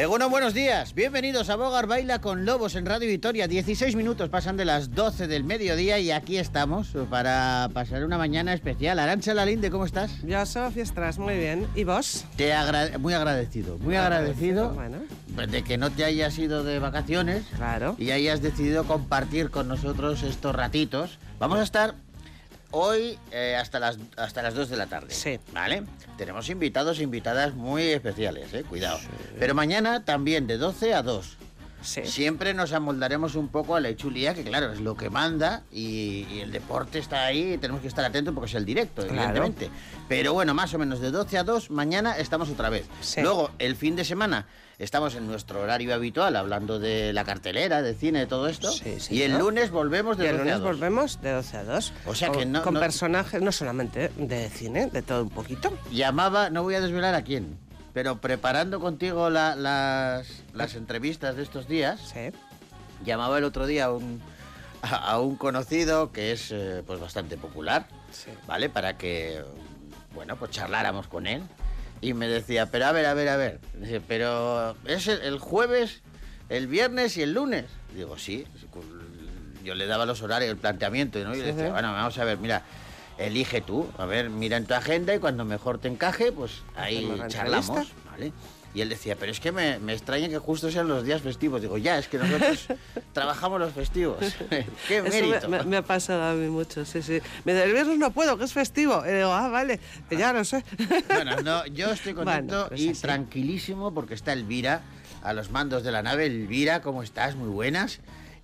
Eguno, buenos días. Bienvenidos a Bogar Baila con Lobos en Radio Vitoria. 16 minutos pasan de las 12 del mediodía y aquí estamos para pasar una mañana especial. Arancha Lalinde, ¿cómo estás? Yo soy Fiestras, muy bien. ¿Y vos? Te agra- muy agradecido, muy agradecido Bueno, de que no te hayas ido de vacaciones claro. y hayas decidido compartir con nosotros estos ratitos. Vamos a estar hoy eh, hasta, las, hasta las 2 de la tarde. Sí. ¿Vale? Tenemos invitados e invitadas muy especiales, eh, cuidado. Pero mañana también de 12 a 2. Sí. Siempre nos amoldaremos un poco a la hechulía, que claro, es lo que manda y, y el deporte está ahí y tenemos que estar atentos porque es el directo, Claro. evidentemente. Pero bueno, más o menos de 12 a 2, mañana estamos otra vez. Sí. Luego, el fin de semana, estamos en nuestro horario habitual, hablando de la cartelera, de cine, de todo esto. Sí, sí, y el ¿no? lunes volvemos de Y el 12 a lunes 2. volvemos de 12 a 2. O sea que no- Con no- personajes, no solamente de cine, de todo un poquito. Llamaba, no voy a desvelar a quién, pero preparando contigo la- las, las entrevistas de estos días, Sí. llamaba el otro día a un, a, a un conocido que es eh, pues bastante popular, Sí. ¿vale? Para que, bueno, pues charláramos con él. Y me decía, pero a ver, a ver, a ver, dice, pero es el, jueves, el viernes y el lunes. Digo, sí. Yo le daba los horarios, el planteamiento, ¿no? Y le decía, bueno, vamos a ver, mira, elige tú, a ver, mira en tu agenda y cuando mejor te encaje, pues ahí charlamos. ¿vale? Y él decía, pero es que me, me extraña que justo sean los días festivos. Digo, ya, es que nosotros trabajamos los festivos. ¡Qué Eso mérito! me, me- me ha pasado a mí mucho, sí, sí. Me dice, el viernes no puedo, que es festivo. Y digo, ah, vale, que ya lo sé. Bueno, no, yo estoy contento Bueno, pues y así. tranquilísimo porque está Elvira a los mandos de la nave. Elvira, ¿cómo estás? Muy buenas.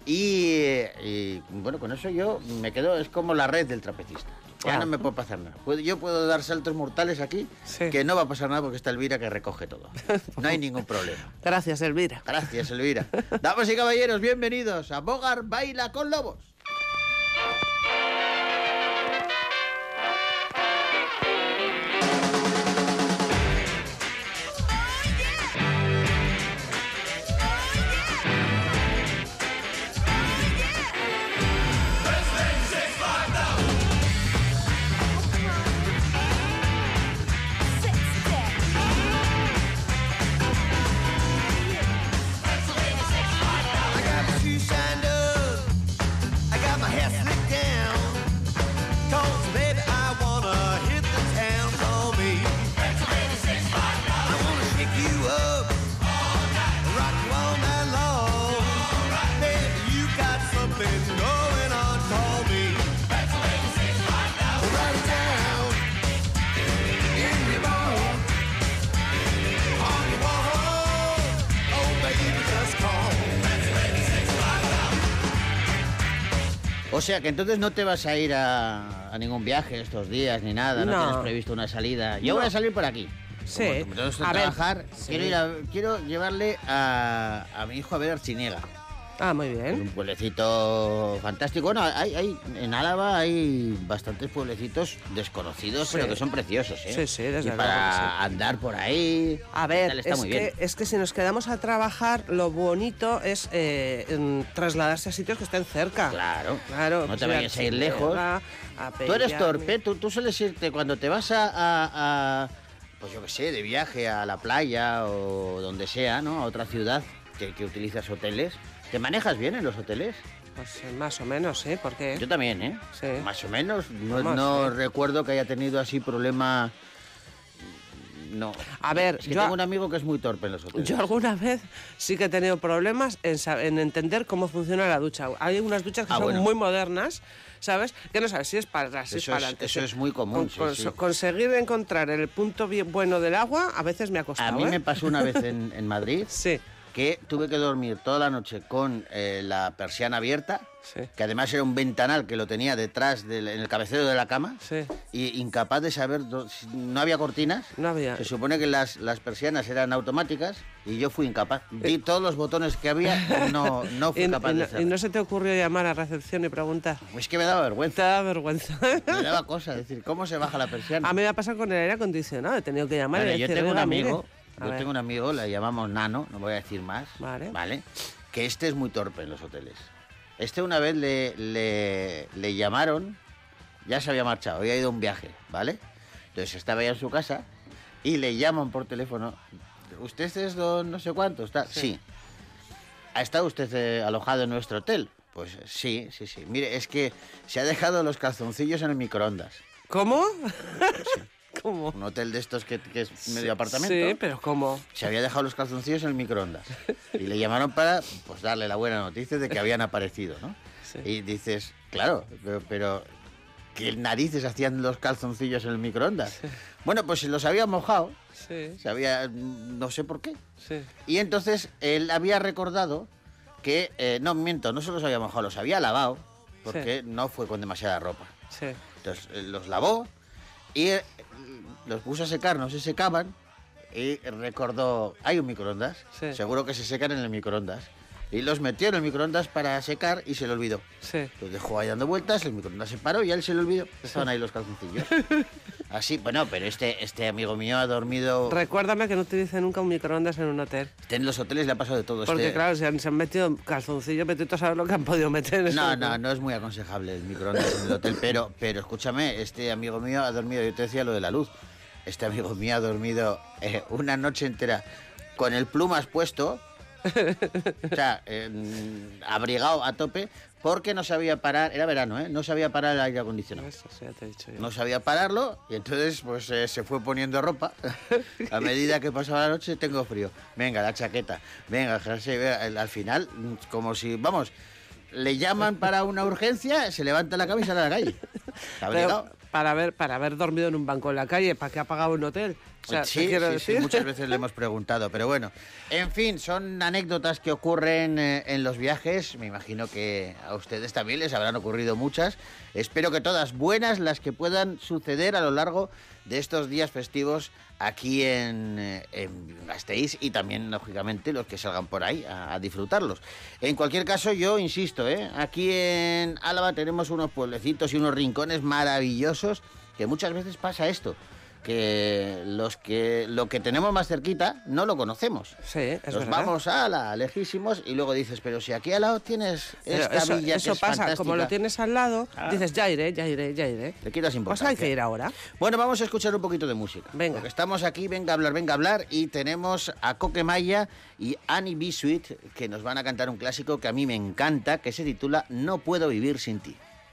Y, y, bueno, con eso yo me quedo, es como la red del trapecista. Ya no me puede pasar nada. Yo puedo dar saltos mortales aquí, Sí. que no va a pasar nada porque está Elvira que recoge todo. No hay ningún problema. Gracias, Elvira. Gracias, Elvira. Damas y caballeros, bienvenidos a Bogar Baila con Lobos. O sea que entonces no te vas a ir a, a ningún viaje estos días ni nada, no, No. tienes previsto una salida. Yo No. voy a salir por aquí. Sí. Como A ver, trabajar, sí. quiero, ir a- quiero llevarle a, a mi hijo a ver Archiniega. Ah, muy Es bien. un pueblecito fantástico. Bueno, hay, hay, en Álava hay bastantes pueblecitos desconocidos, Sí. pero que son preciosos, ¿eh? Sí, sí, desde y para sí. andar por ahí. A ver, está es muy que, bien. es que si nos quedamos a trabajar, lo bonito es eh, trasladarse a sitios que estén cerca. Claro. Claro. No te vayas a ir lejos. A Tú eres torpe, tú, tú sueles irte cuando te vas a, a- a, pues yo qué sé, de viaje a la playa o donde sea, ¿no? A otra ciudad que, que utilizas hoteles. ¿Te manejas bien en los hoteles? Pues eh, más o menos, ¿sí? Porque Yo también, ¿eh? Sí. Más o menos. No, Vamos, no sí. recuerdo que haya tenido así problema. No. A ver, es que yo- tengo un amigo que es muy torpe en los hoteles. yo alguna vez sí que he tenido problemas en, en entender cómo funciona la ducha. Hay unas duchas que Ah, son bueno. muy modernas, ¿sabes? Que no sabes si es para atrás, si es para adelante. eso es muy común, sí, con- sí. Conseguir encontrar el punto bien bueno del agua a veces me ha costado. A mí ¿eh? me pasó una vez en, en Madrid Sí, que tuve que dormir toda la noche con eh, la persiana abierta, sí. que además era un ventanal que lo tenía detrás del en el cabecero de la cama, Sí. y incapaz de saber, no había cortinas. No había. Se supone que las, las persianas eran automáticas y yo fui incapaz. Vi todos los botones que había, no, no fui capaz de hacerlo. y no se te ocurrió llamar a recepción y preguntar. Es que me daba Te vergüenza, da vergüenza. me daba cosa decir, ¿cómo se baja la persiana? A mí me ha pasado con el aire acondicionado. He tenido que llamar Bueno, y yo decir, tengo un "Oiga, mire". A yo ver. tengo un amigo, le llamamos Nano, no voy a decir más, Vale. Que este es muy torpe en los hoteles. Este una vez le, le, le llamaron, ya se había marchado, había ido a un viaje, ¿vale? Entonces estaba ya en su casa y le llaman por teléfono, usted es don no sé cuánto, está. Sí. ¿Ha estado usted eh, alojado en nuestro hotel? Pues sí, sí, sí. Mire, es que se ha dejado los calzoncillos en el microondas. ¿Cómo? ¿Cómo? Un hotel de estos que, que es medio apartamento. Sí, pero ¿cómo? Se había dejado los calzoncillos en el microondas. Y le llamaron para pues, darle la buena noticia de que habían aparecido, ¿no? Sí. Y dices, claro, pero, pero ¿qué narices hacían los calzoncillos en el microondas? Bueno, pues se los había mojado, Sí, se había, no sé por qué. sí. Y entonces él había recordado que, eh, no, miento, no se los había mojado, los había lavado, porque no fue con demasiada ropa. Sí. Entonces eh, los lavó y los puso a secar, no se secaban. Y recordó, hay un microondas, Sí. seguro que se secan en el microondas. Y los metió en el microondas para secar y se le olvidó. Sí. Los dejó ahí dando vueltas, el microondas se paró y a él se le olvidó. Estaban ahí los calzoncillos. Así, bueno, pero este, este amigo mío ha dormido... Recuérdame que no utilice nunca un microondas en un hotel. Este en los hoteles le ha pasado de todo. Porque este- claro, se han, se han metido calzoncillos, metido a saber lo que han podido meter. en No, hotel. no, no es muy aconsejable el microondas en el hotel, pero, pero escúchame, este amigo mío ha dormido, yo te decía lo de la luz, este amigo mío ha dormido eh, una noche entera con el plumas puesto, o sea, eh, abrigado a tope, porque no sabía parar, era verano, ¿eh? No sabía parar el aire acondicionado. Eso sí, ya te he dicho yo. No sabía pararlo y entonces pues eh, se fue poniendo ropa. A medida que pasaba la noche tengo frío. Venga, la chaqueta. Venga, el al final, como si, vamos, le llaman para una urgencia, se levanta la sale a la calle. Pero para haber, para haber dormido en un banco en la calle, ¿para qué ha pagado un hotel? Muchas veces le hemos preguntado, pero bueno. En fin, son anécdotas que ocurren eh, en los viajes. Me imagino que a ustedes también les habrán ocurrido muchas. Espero que todas buenas las que puedan suceder a lo largo de estos días festivos aquí en, eh, en Gasteiz y también, lógicamente, los que salgan por ahí a, a disfrutarlos. En cualquier caso, yo insisto, ¿eh? aquí en Álava tenemos unos pueblecitos y unos rincones maravillosos que muchas veces pasa esto que los que lo que tenemos más cerquita no lo conocemos. Sí, es Nos verdad. vamos a la lejísimos y luego dices, pero si aquí al lado tienes Pero esta eso villa eso que es pasa, como fantástica". lo tienes al lado, Ah. dices, ya iré, ya iré, ya iré. Le quitas Pues importancia. hay que ir ahora. Bueno, vamos a escuchar un poquito de música. Venga. Porque estamos aquí, venga a hablar, venga a hablar, y tenemos a Coque Maya y Annie B. Sweet, que nos van a cantar un clásico que a mí me encanta, que se titula No puedo vivir sin ti.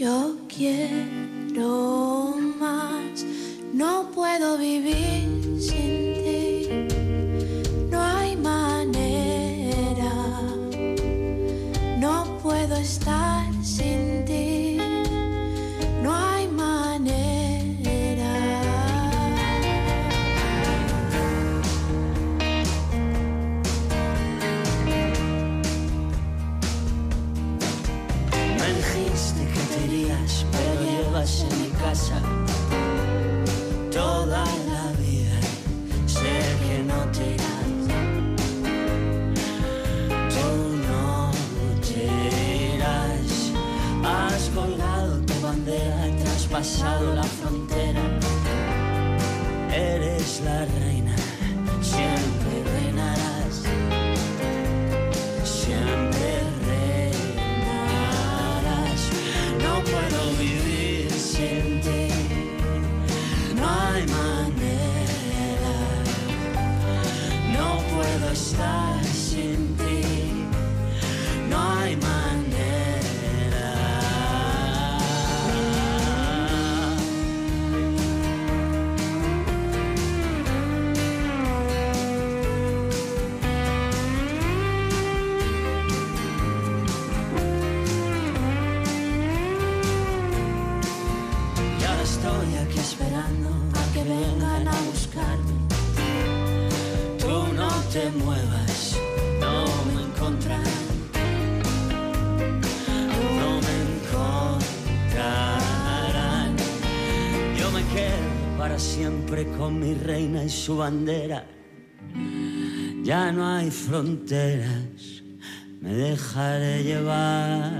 Yo quiero más, no puedo vivir sin ti, no hay manera, no puedo estar sin ti, en mi casa toda la vida. Sé que no te irás. Tú no te. Has colgado tu bandera, y traspasado la frontera. Eres la su bandera. Ya no hay fronteras, me dejaré llevar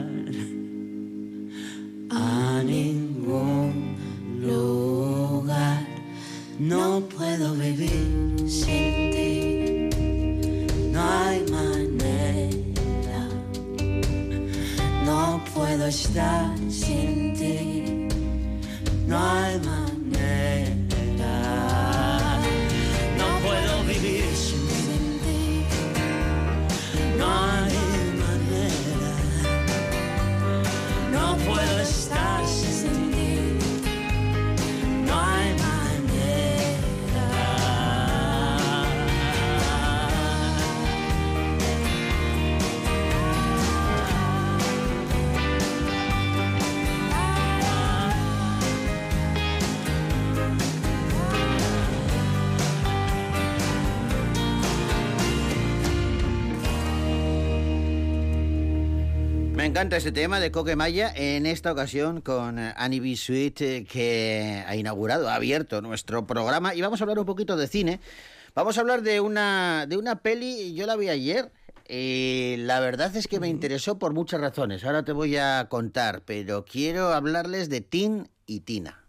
Este tema de Coque Maya, en esta ocasión con eh, Annie B. Sweet, eh, que ha inaugurado, ha abierto nuestro programa. Y vamos a hablar un poquito de cine. Vamos a hablar de una, de una peli, yo la vi ayer. y la verdad es que me interesó por muchas razones. Ahora te voy a contar, pero quiero hablarles de Tin y Tina.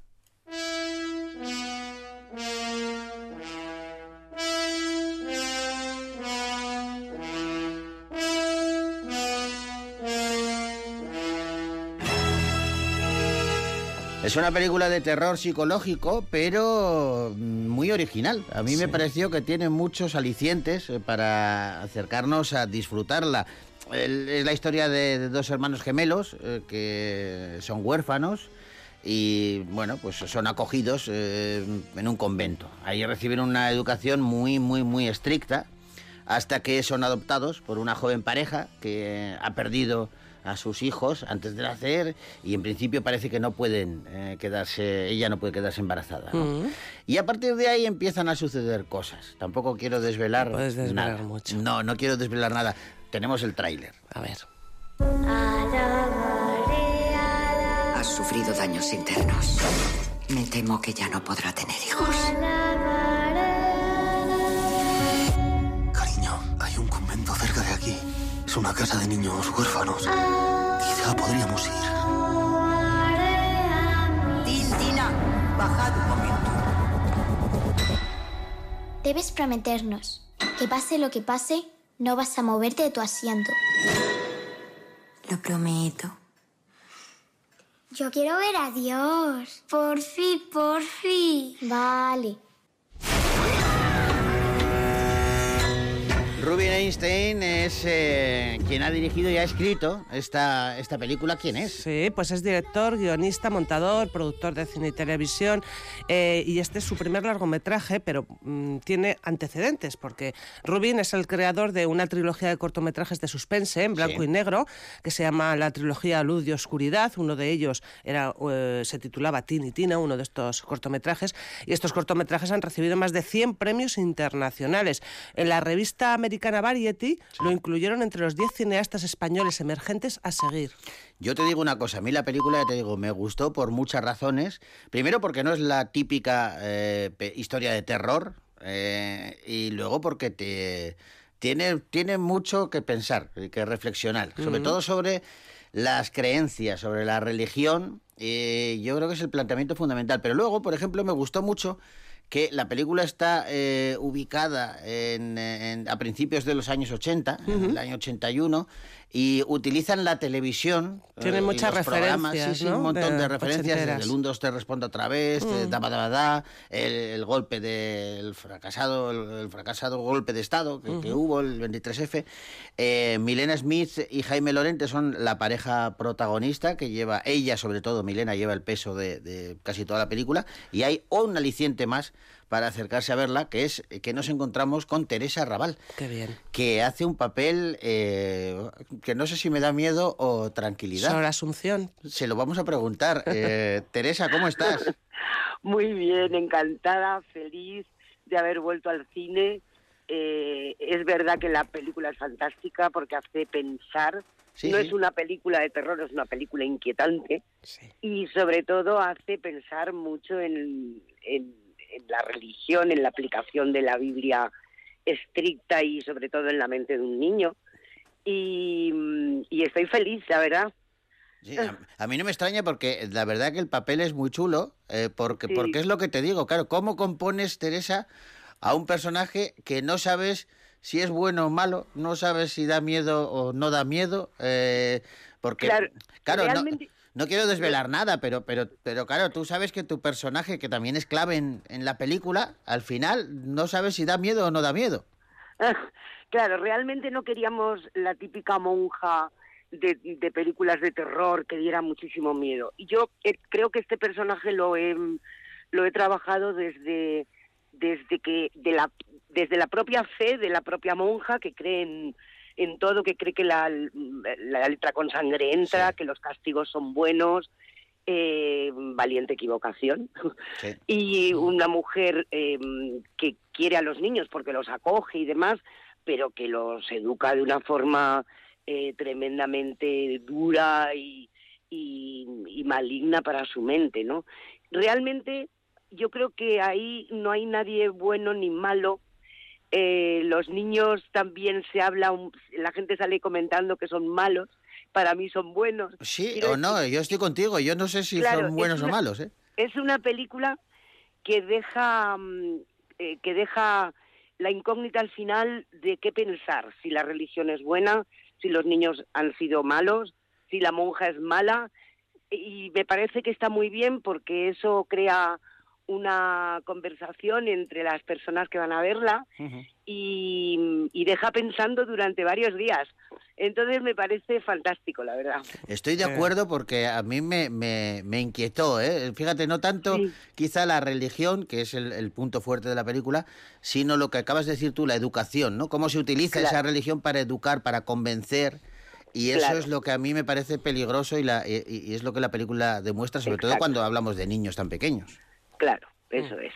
Es una película de terror psicológico, pero mm, muy original. A mí me pareció que tiene muchos alicientes eh, para acercarnos a disfrutarla. Es la historia de, de dos hermanos gemelos eh, que son huérfanos y, bueno, pues son acogidos eh, en un convento. Ahí reciben una educación muy, muy, muy estricta hasta que son adoptados por una joven pareja que ha perdido a sus hijos antes de nacer y en principio parece que no pueden eh, quedarse, ella no puede quedarse embarazada. ¿no? Y a partir de ahí empiezan a suceder cosas. Tampoco quiero desvelar No puedes desvelar nada. mucho. No, no quiero desvelar nada. Tenemos el tráiler. A ver. Has sufrido daños internos. Me temo que ya no podrá tener hijos. Es una casa de niños huérfanos. Quizá podríamos ir. Tina, bajad un momento. Debes prometernos que pase lo que pase, no vas a moverte de tu asiento. Lo prometo. Yo quiero ver a Dios. Por fin, por fin. Vale. Rubin Einstein es eh, quien ha dirigido y ha escrito esta, esta película. ¿Quién es? Sí, pues es director, guionista, montador, productor de cine y televisión. eh, y este es su primer largometraje, pero mm, tiene antecedentes, porque Rubin es el creador de una trilogía de cortometrajes de suspense en blanco Sí. y negro, que se llama la trilogía Luz y Oscuridad. Uno de ellos era, eh, se titulaba Tin y Tina, uno de estos cortometrajes. Y estos cortometrajes han recibido más de 100 premios internacionales. En la revista americana Variety lo incluyeron entre los 10 cineastas españoles emergentes a seguir. Yo te digo una cosa, a mí la película, ya te digo, me gustó por muchas razones. Primero porque no es la típica eh, historia de terror eh, y luego porque te tiene, tiene mucho que pensar, y que reflexionar, sobre todo sobre las creencias, sobre la religión. eh, yo creo que es el planteamiento fundamental. Pero luego, por ejemplo, me gustó mucho que la película está eh, ubicada en, en- a principios de los años 80, en el año 81, y utilizan la televisión. Tiene eh, muchas referencias, Sí, sí, ¿no? un montón de, De referencias. Desde el 1, 2, 3 responde otra vez, eh, Mm. da, da, da, el, el golpe del fracasado, el, el fracasado golpe de Estado que, que hubo, el 23F. Eh, Milena Smith y Jaime Lorente son la pareja protagonista que lleva, ella sobre todo, Milena, lleva el peso de, de casi toda la película. Y hay un aliciente más para acercarse a verla, que es que nos encontramos con Teresa Raval Qué bien. que hace un papel eh, que no sé si me da miedo o tranquilidad. Sobre Asunción. Se lo vamos a preguntar. Eh, Teresa, ¿cómo estás? Muy bien, encantada, feliz de haber vuelto al cine. Eh, es verdad que la película es fantástica porque hace pensar. Sí, no sí. es una película de terror, es una película inquietante Sí. y sobre todo hace pensar mucho en, en- en la religión, en la aplicación de la Biblia estricta y sobre todo en la mente de un niño. Y, y estoy feliz, la verdad. Sí, a, a mí no me extraña porque la verdad que el papel es muy chulo, eh, porque, Sí. porque es lo que te digo, claro, ¿cómo compones, Teresa, a un personaje que no sabes si es bueno o malo, no sabes si da miedo o no da miedo? eh, porque, Claro, realmente- no quiero desvelar nada, pero, pero, pero claro, tú sabes que tu personaje, que también es clave en, en la película, al final no sabes si da miedo o no da miedo. Claro, realmente no queríamos la típica monja de, de películas de terror que diera muchísimo miedo. Y yo eh, creo que este personaje lo he, lo he trabajado desde, desde que de la, desde la propia fe de la propia monja que cree en, en todo, que cree que la, la letra con sangre entra, Sí. que los castigos son buenos, eh, valiente equivocación. Sí. y una mujer eh, que quiere a los niños porque los acoge y demás, pero que los educa de una forma eh, tremendamente dura y, y- y maligna para su mente, ¿no? Realmente yo creo que ahí no hay nadie bueno ni malo. Eh, los niños también se habla, la gente sale comentando que son malos, para mí son buenos. Sí Quiero o no, yo estoy contigo, yo no sé si Claro, son buenos o malos, ¿eh? es una película que deja mm, eh, que deja la incógnita al final de qué pensar si la religión es buena si los niños han sido malos si la monja es mala y me parece que está muy bien porque eso crea una conversación entre las personas que van a verla y, y deja pensando durante varios días. Entonces me parece fantástico, la verdad. Estoy de Eh. acuerdo porque a mí me, me, me inquietó, ¿eh? Fíjate, no tanto Sí. quizá la religión, que es el, el punto fuerte de la película, sino lo que acabas de decir tú, la educación, ¿no? Cómo se utiliza Claro. esa religión para educar, para convencer. Y eso Claro. es lo que a mí me parece peligroso y, la, y, y es lo que la película demuestra, sobre todo cuando hablamos de niños tan pequeños. Claro, eso es.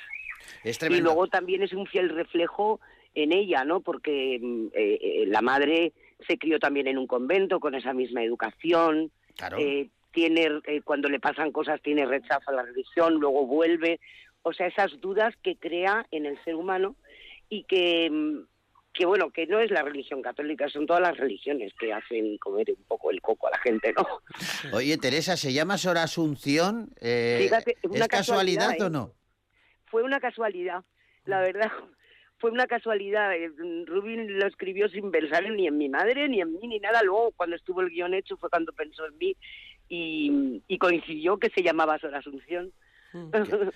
Es Y luego también es un fiel reflejo en ella, ¿no? Porque mm, eh, eh, la madre se crió también en un convento con esa misma educación. Claro. eh, tiene, eh, cuando le pasan cosas, tiene rechazo a la religión, luego vuelve. O sea, esas dudas que crea en el ser humano y que, mm, que bueno, que no es la religión católica, son todas las religiones que hacen comer un poco el coco a la gente, ¿no? Oye, Teresa, ¿se llama Sor Asunción? Eh, Fíjate, una ¿Es casualidad, casualidad, o ¿eh? no? fue una casualidad, la verdad. Fue una casualidad. Eh, Rubin lo escribió sin pensar ni en mi madre, ni en mí, ni nada. Luego, cuando estuvo el guion hecho, fue cuando pensó en mí y, y coincidió que se llamaba Sor Asunción.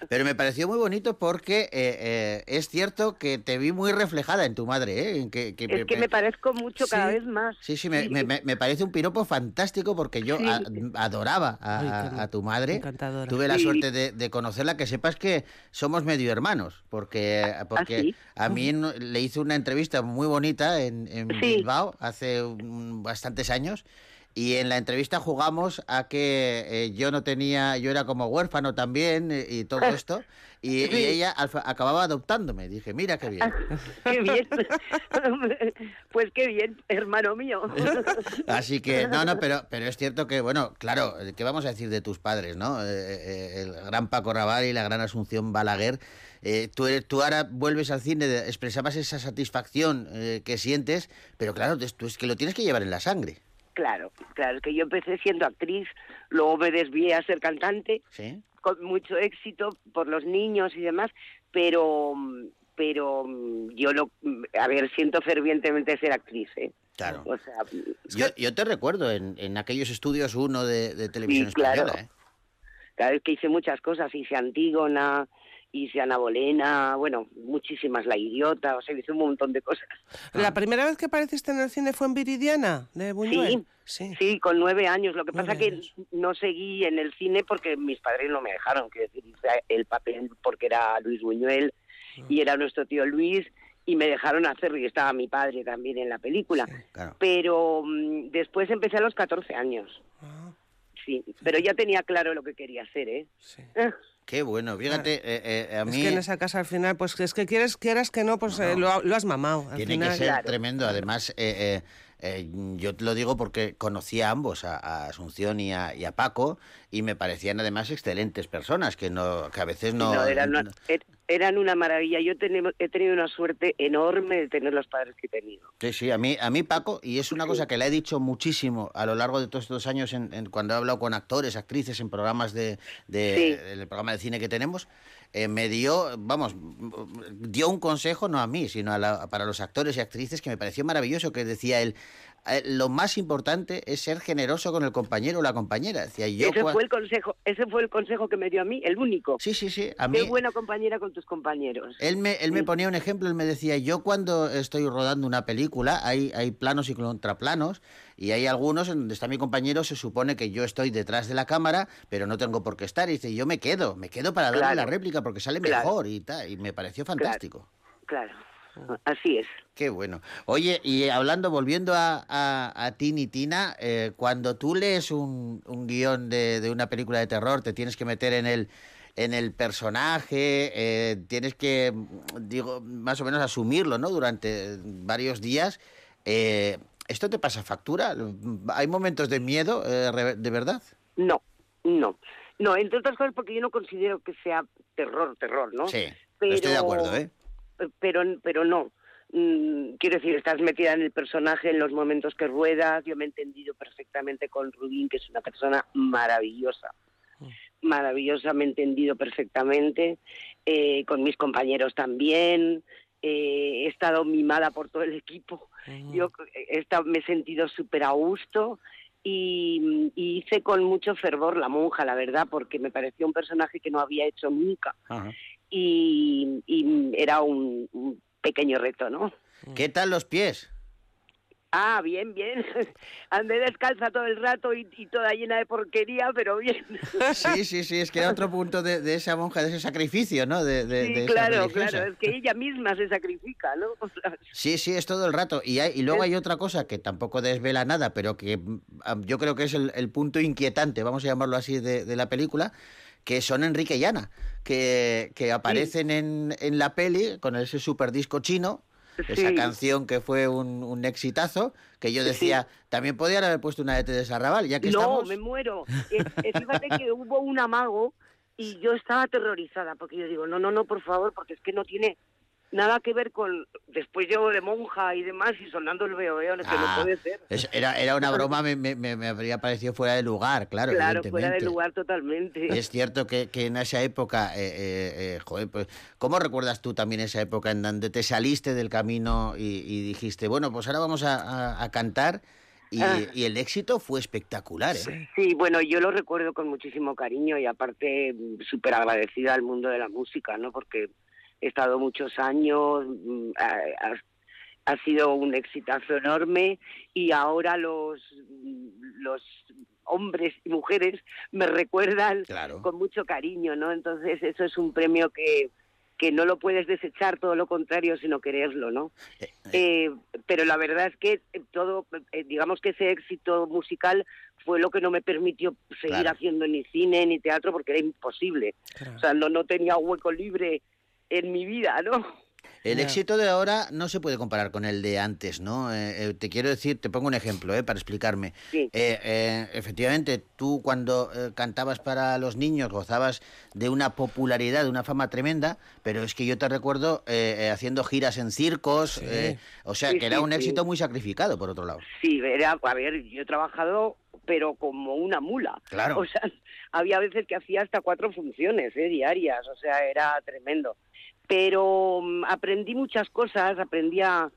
Pero me pareció muy bonito porque eh, eh, es cierto que te vi muy reflejada en tu madre, ¿eh? En que, que es que me parezco mucho cada Sí. vez más. Sí, sí, me, me- me- me parece un piropo fantástico porque yo Sí. a- adoraba a, Ay, a- tu madre. encantadora. Tuve la Sí. suerte de, de conocerla, que sepas que somos medio hermanos, porque, porque ¿Ah, sí? a mí le hice una entrevista muy bonita en, en Sí. Bilbao hace un- bastantes años. Y en la entrevista jugamos a que eh, yo no tenía, yo era como huérfano también eh, y todo esto. Y, ella alfa- acababa adoptándome. Dije, mira qué bien. qué bien. pues qué bien, hermano mío. Así que, no, no, pero, pero es cierto que, bueno, claro, ¿qué vamos a decir de tus padres, no? Eh, el gran Paco Raval y la gran Asunción Balaguer. Eh, tú, tú ahora vuelves al cine, expresabas esa satisfacción eh, que sientes, pero claro, tú es que lo tienes que llevar en la sangre, Claro, claro, es que yo empecé siendo actriz, luego me desvié a ser cantante ¿sí? con mucho éxito por los niños y demás, pero pero yo lo a ver siento fervientemente ser actriz, ¿eh? Claro. O sea, Yo, yo te recuerdo en, en aquellos estudios uno de, de televisión Sí, claro. española, ¿eh? cada vez que hice muchas cosas, hice Antígona, hice Ana Bolena, bueno, muchísimas, La Idiota, o sea, hice un montón de cosas. ¿La primera vez que apareciste en el cine fue en Viridiana, de Buñuel? Sí, sí, con nueve años. Lo que pasa Nueve que años. no seguí en el cine porque mis padres no me dejaron, quiero decir, hice el papel porque era Luis Buñuel Ah. y era nuestro tío Luis y me dejaron hacerlo y estaba mi padre también en la película. Claro. Pero mm, después empecé a los 14 años, Ah, sí, pero ya tenía claro lo que quería hacer, ¿eh? sí. Qué bueno, fíjate, eh, eh, a Es mí... que en esa casa al final, pues es que quieres, quieras que no, pues eh, lo, lo has mamado. Al Tiene final, que ser Claro. tremendo. Además, eh, yo te lo digo porque conocí a ambos, a, a Asunción y a, y a Paco, y me parecían además excelentes personas, que no que a veces no... No, eran, una- er- eran una maravilla. Yo he tenido, he tenido una suerte enorme de tener los padres que he tenido. Sí, sí, a mí, a mí Paco, y es una cosa que le he dicho muchísimo a lo largo de todos estos años en, en- cuando he hablado con actores, actrices en programas de, de Sí. el programa de cine que tenemos, eh, me dio, vamos, dio un consejo no a mí, sino a la- para los actores y actrices que me pareció maravilloso, que decía él, eh, lo más importante es ser generoso con el compañero o la compañera. Decía yo. ese fue el consejo, ese fue el consejo que me dio a mí, el único. Sí, sí, sí. A mí, Qué buena compañera con tus compañeros. Él me, él me ponía un ejemplo, él me decía, yo cuando estoy rodando una película, hay, hay planos y contraplanos, y hay algunos en donde está mi compañero, se supone que yo estoy detrás de la cámara, pero no tengo por qué estar, y dice, yo me quedo, me quedo para darle Claro. la réplica porque sale Claro. mejor y tal, y me pareció fantástico. Claro, así es. Qué bueno. Oye, y hablando, volviendo a, a, a Tini Tina, eh, cuando tú lees un, un guion de, de una película de terror, te tienes que meter en el en el personaje, eh, tienes que, mm, digo, más o menos asumirlo, ¿no? Durante varios días. Eh, ¿Esto te pasa factura? ¿Hay momentos de miedo, eh, de verdad? No, no. No, entre otras cosas porque yo no considero que sea terror, terror, ¿no? Sí, Pero- estoy de acuerdo, ¿eh? Pero, pero no. Mm, quiero decir, estás metida en el personaje en los momentos que ruedas. Yo me he entendido perfectamente con Rubín, que es una persona maravillosa. Maravillosa, me he entendido perfectamente. Eh, con mis compañeros también. Eh, he estado mimada por todo el equipo. Yo he estado- me he sentido súper a gusto y, y hice con mucho fervor la monja, la verdad, porque me pareció un personaje que no había hecho nunca Ajá. Y, y era un, un pequeño reto, ¿no? ¿Qué tal los pies? Ah, bien, bien. Andé descalza todo el rato y, y toda llena de porquería, pero bien. Sí, sí, sí, es que era otro punto de, de esa monja, de ese sacrificio, ¿no? De, de- Sí, de claro, claro. Es que ella misma se sacrifica, ¿no? O sea, Sí, sí, es todo el rato. Y, hay- y luego Es- hay otra cosa que tampoco desvela nada, pero que mm, yo creo que es el, el punto inquietante, vamos a llamarlo así, de, de la película, que son Enrique y Ana, que, que aparecen en, en la peli con ese super disco chino, esa Sí. canción que fue un, un exitazo, que yo decía, también podían haber puesto una de de Sarrabal, ya que no, estamos... me muero. Eh, fíjate que hubo un amago y yo estaba aterrorizada porque yo digo, no, no, no, por favor, porque es que no tiene nada que ver con... Después llego de monja y demás y sonando el veo, veo, que Ah, no puede ser. es- era, era una broma, me, me- me- habría parecido fuera de lugar, claro, Claro, fuera de lugar totalmente. Es cierto que, que en esa época, eh, eh, eh, joder, pues, ¿cómo recuerdas tú también esa época en donde te saliste del camino y, y dijiste, bueno, pues ahora vamos a, a- a cantar? Y, Ah. y el éxito fue espectacular, ¿eh? Sí, bueno, yo lo recuerdo con muchísimo cariño y aparte mm, súper agradecida al mundo de la música, ¿no? Porque he estado muchos años, mm, ha, sido un exitazo enorme y ahora los, mm, los hombres y mujeres me recuerdan Claro. con mucho cariño, ¿no? Entonces eso es un premio que, que no lo puedes desechar, todo lo contrario, sino quererlo, ¿no? Eh, pero la verdad es que eh, todo, eh, digamos que ese éxito musical fue lo que no me permitió seguir Claro. haciendo ni cine ni teatro porque era imposible. O sea, no, no tenía hueco libre en mi vida, ¿no? El éxito de ahora no se puede comparar con el de antes, ¿no? Eh, eh, te quiero decir, te pongo un ejemplo, ¿eh? Para explicarme. Sí. Eh, eh, efectivamente, tú cuando eh, cantabas para los niños gozabas de una popularidad, de una fama tremenda, pero es que yo te recuerdo eh, eh, haciendo giras en circos, Sí. eh, o sea, Sí, que era sí, un sí. éxito muy sacrificado, por otro lado. Sí, era, a ver, yo he trabajado, pero como una mula. Claro. O sea, había veces que hacía hasta cuatro funciones ¿eh? diarias, o sea, era tremendo. Pero mm, aprendí muchas cosas, aprendí a,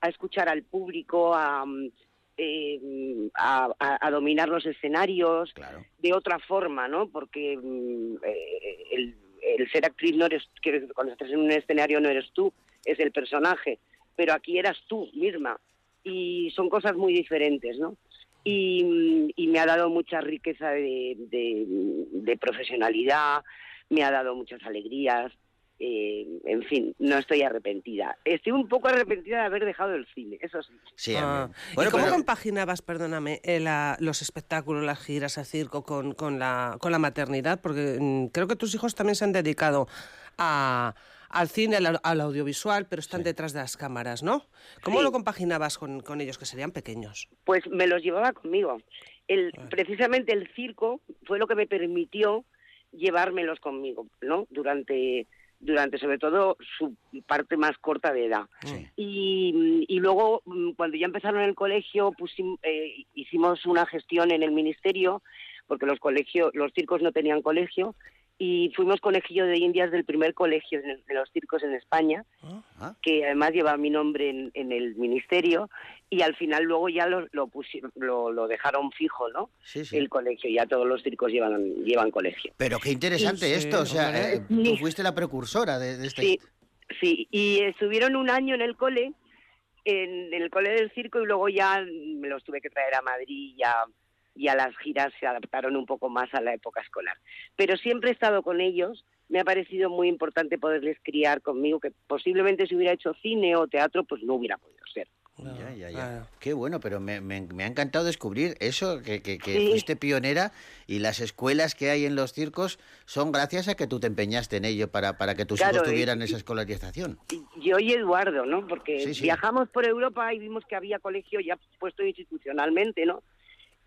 a escuchar al público, a, mm, eh, mm, a, a- a dominar los escenarios Claro. de otra forma, ¿no? Porque eh, el, el ser actriz no eres, quiero decir, cuando estás en un escenario no eres tú, es el personaje, pero aquí eras tú misma y son cosas muy diferentes, ¿no? Y, y me ha dado mucha riqueza de, de- de profesionalidad, me ha dado muchas alegrías, eh, en fin, no estoy arrepentida. Estoy un poco arrepentida de haber dejado el cine, eso sí. Sí, Ah. ¿Y cómo pero- compaginabas, perdóname, eh, la- los espectáculos, las giras, el circo con, con, la, con la maternidad? Porque mm, creo que tus hijos también se han dedicado a- al cine, al, al audiovisual, pero están detrás de las cámaras, ¿no? ¿Cómo Sí. lo compaginabas con, con ellos, que serían pequeños? Pues me los llevaba conmigo. El, precisamente el circo fue lo que me permitió llevármelos conmigo, ¿no? Durante durante sobre todo su parte más corta de edad. Y, y luego, mm, cuando ya empezaron el colegio, pusim- eh, hicimos una gestión en el ministerio, porque los colegios, los circos no tenían colegio, y fuimos conejillo de indias del primer colegio de, los circos en España, Ah, que además lleva mi nombre en, en el ministerio, y al final luego ya lo, lo, pusi- lo, lo dejaron fijo, ¿no? sí, sí. El colegio, ya todos los circos llevan, llevan colegio. Pero qué interesante esto, o sea, eh, tú fuiste la precursora de, de este... Sí, sí, y estuvieron un año en el cole, en, en el cole del circo, y luego ya me los tuve que traer a Madrid y y a las giras se adaptaron un poco más a la época escolar. Pero siempre he estado con ellos, me ha parecido muy importante poderles criar conmigo, que posiblemente si hubiera hecho cine o teatro, pues no hubiera podido ser. Ya, ya, ya. Claro. Qué bueno, pero me, me- me ha encantado descubrir eso, que, que, que Sí. fuiste pionera y las escuelas que hay en los circos son gracias a que tú te empeñaste en ello para, para que tus Claro, hijos y- tuvieran esa escolarización. Y Yo y Eduardo, ¿no? Porque Sí, sí. viajamos por Europa y vimos que había colegio ya puesto institucionalmente, ¿no?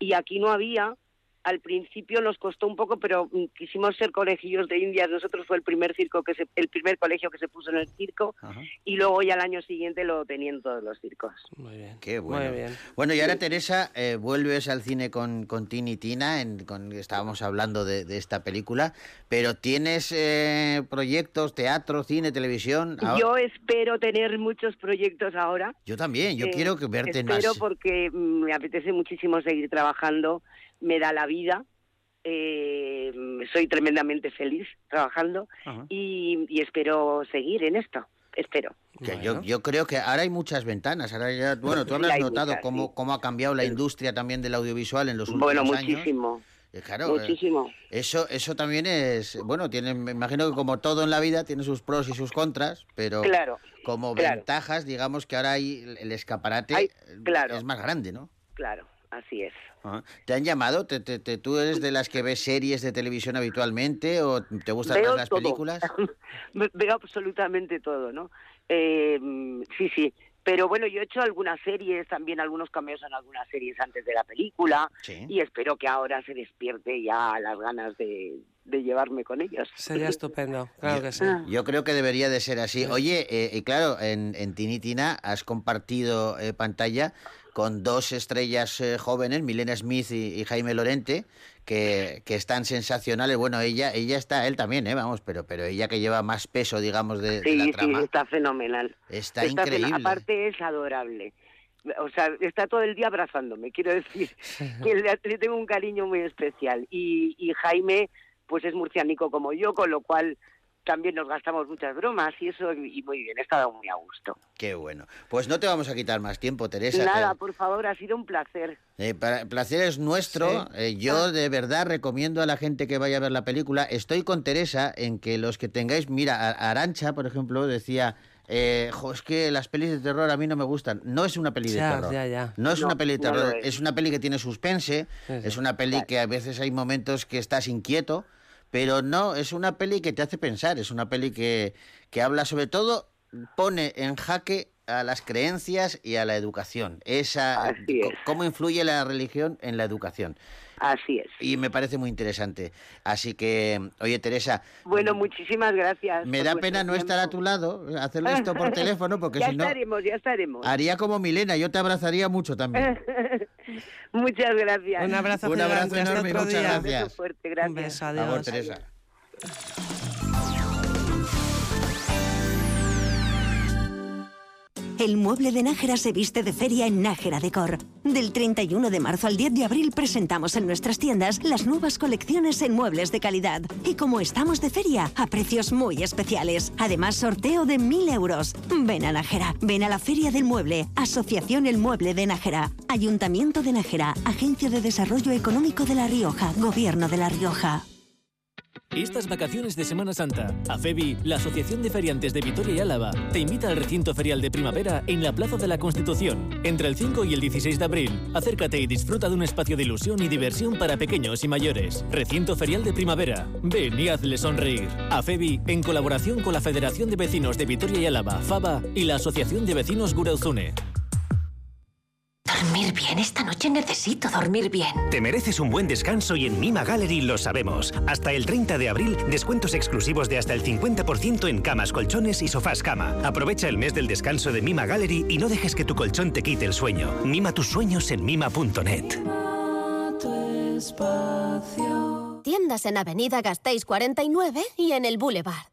Y aquí no había. Al principio nos costó un poco, pero mm, quisimos ser conejillos de Indias. Nosotros fue el primer circo que se, el primer colegio que se puso en el circo Ajá. y luego ya al año siguiente lo tenían todos los circos. Muy bien. Qué bueno. Muy bien. Bueno, y ahora Teresa, eh, vuelves al cine con, con Tini y Tina, en, con, estábamos hablando de, de esta película, pero ¿tienes eh, proyectos, teatro, cine, televisión? Ahora- Yo espero tener muchos proyectos ahora. Yo también, yo Eh, quiero que verte en espero más... porque mm, me apetece muchísimo seguir trabajando, me da la vida, eh, soy tremendamente feliz trabajando y, y espero seguir en esto, espero. Que Bueno. yo, yo creo que ahora hay muchas ventanas. Ahora ya, bueno, tú habrás notado muchas, cómo, sí. cómo ha cambiado la industria también del audiovisual en los últimos Bueno, años. muchísimo, Eh, claro, eh, muchísimo. eso, eso también es, bueno, tiene, me imagino que como todo en la vida tiene sus pros y sus contras, pero Claro, como claro. ventajas, digamos que ahora hay el- escaparate Hay- claro. es más grande, ¿no? claro, así es. ¿Te han llamado? ¿Te, te- te- ¿Tú eres de las que ves series de televisión habitualmente o te gustan Veo más las todo. películas? Ve- Veo absolutamente todo, ¿no? Eh, sí, sí. Pero bueno, yo he hecho algunas series, también algunos cameos en algunas series antes de la película Sí. y espero que ahora se despierte ya las ganas de, de llevarme con ellos. Sería estupendo, claro que sí. Ah. Yo creo que debería de ser así. Oye, eh, y claro, en, en Tini Tina has compartido eh, pantalla con dos estrellas eh, jóvenes, Milena Smith y, y Jaime Lorente, que, que están sensacionales. Bueno, ella ella está, él también, ¿eh? Vamos, pero, pero ella que lleva más peso, digamos, de, de Sí, la sí, trama. está fenomenal. Está Está increíble. Aparte es adorable. O sea, está todo el día abrazándome, quiero decir que le, le tengo un cariño muy especial. Y, y Jaime, pues es murciánico como yo, con lo cual también nos gastamos muchas bromas y eso, y muy bien, he estado muy a gusto. Qué bueno. Pues no te vamos a quitar más tiempo, Teresa. Nada, que- por favor, ha sido un placer. Eh, para- placer es nuestro. Eh, yo de verdad recomiendo a la gente que vaya a ver la película. Estoy con Teresa en que los que tengáis, mira, Arancha, por ejemplo, decía, eh, "Jo, es que las pelis de terror a mí no me gustan. No es una peli de Ya, terror. ya, ya. No es No, una peli de terror. es. es una peli que tiene suspense. Sí, sí. Es una peli que a veces hay momentos que estás inquieto. Pero no, es una peli que te hace pensar. Es una peli que, que habla sobre todo, pone en jaque a las creencias y a la educación. Esa, Así co- es. cómo influye la religión en la educación. Así es. Y me parece muy interesante. Así que, oye, Teresa, Bueno, muchísimas gracias. me da pena no estar a tu lado, hacerle esto por teléfono, porque ya si no, estaremos, ya estaremos. haría como Milena, yo te abrazaría mucho también. Muchas gracias. Un abrazo, Un abrazo enorme muchas. Un gracias. beso fuerte, Un gracias. beso, Por favor, adiós. Teresa. El mueble de Nájera se viste de feria en Nájera Decor. Del 31 de marzo al 10 de abril presentamos en nuestras tiendas las nuevas colecciones en muebles de calidad. Y como estamos de feria, a precios muy especiales. Además, sorteo de 1000 euros. Ven a Nájera, ven a la Feria del Mueble, Asociación El Mueble de Nájera, Ayuntamiento de Nájera, Agencia de Desarrollo Económico de La Rioja, Gobierno de La Rioja. Estas vacaciones de Semana Santa, AFEBI, la Asociación de Feriantes de Vitoria y Álava, te invita al recinto ferial de primavera en la Plaza de la Constitución, entre el 5 y el 16 de abril. Acércate y disfruta de un espacio de ilusión y diversión para pequeños y mayores. Recinto ferial de primavera. Ven y hazle sonreír. AFEBI, en colaboración con la Federación de Vecinos de Vitoria y Álava, FABA, y la Asociación de Vecinos Gureuzune. Dormir bien. Esta noche necesito dormir bien. Te mereces un buen descanso y en Mima Gallery lo sabemos. Hasta el 30 de abril, descuentos exclusivos de hasta el 50% en camas, colchones y sofás cama. Aprovecha el mes del descanso de Mima Gallery y no dejes que tu colchón te quite el sueño. Mima tus sueños en mima.net. Tiendas en Avenida Gasteiz 49 y en el Boulevard.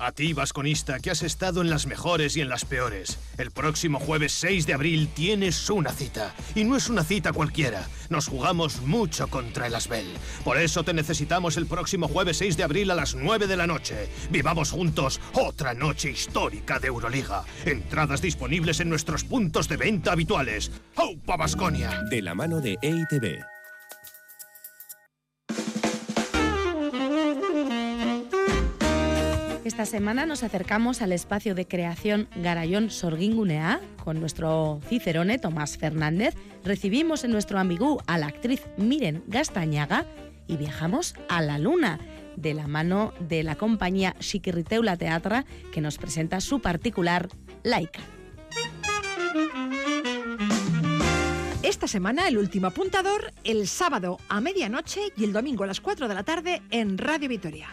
A ti, vasconista, que has estado en las mejores y en las peores. El próximo jueves 6 de abril tienes una cita. Y no es una cita cualquiera. Nos jugamos mucho contra el Asbel. Por eso te necesitamos el próximo jueves 6 de abril a las 9 de la noche. Vivamos juntos otra noche histórica de Euroliga. Entradas disponibles en nuestros puntos de venta habituales. ¡Aupa Vasconia! De la mano de EITB. Esta semana nos acercamos al espacio de creación Garayón Sorgingunea con nuestro cicerone Tomás Fernández. Recibimos en nuestro ambigú a la actriz Miren Gastañaga y viajamos a la luna de la mano de la compañía Chiquirriteula Teatra que nos presenta su particular Laika. Esta semana el último apuntador, el sábado a medianoche y el domingo a las 4 de la tarde en Radio Vitoria.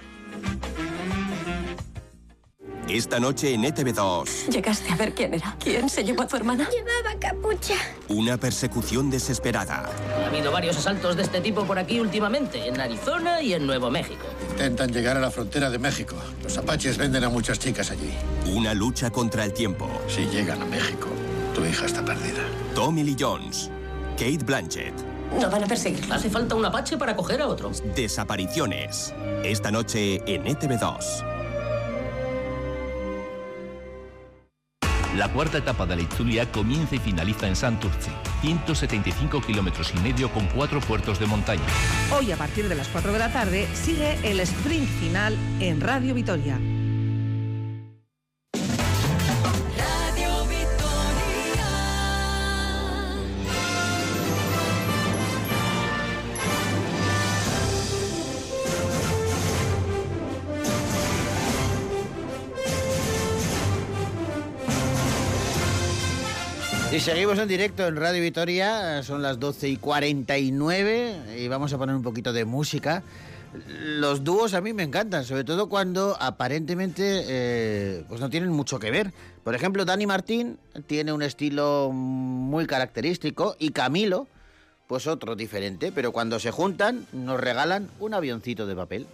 Esta noche en E ETV2, ¿Llegaste a ver quién era? ¿Quién se llevó a tu hermana? Llevaba capucha. una persecución desesperada. Ha habido varios asaltos de este tipo por aquí últimamente, en Arizona y en Nuevo México. Intentan llegar a la frontera de México. Los apaches venden a muchas chicas allí. Una lucha contra el tiempo. Si llegan a México, tu hija está perdida. Tommy Lee Jones, Kate Blanchett, No van a perseguirla. Hace falta un apache para coger a otro. desapariciones. Esta noche en E ETV2. La cuarta etapa de la Itzulia comienza y finaliza en Santurce. 175 kilómetros y medio con cuatro puertos de montaña. Hoy a partir de las 4 de la tarde sigue el sprint final en Radio Vitoria. Y seguimos en directo en Radio Vitoria, son las 12 y 49 y vamos a poner un poquito de música. Los dúos a mí me encantan, sobre todo cuando aparentemente eh, pues no tienen mucho que ver. Por ejemplo, Dani Martín tiene un estilo muy característico y Camilo, pues otro diferente, pero cuando se juntan nos regalan un avioncito de papel.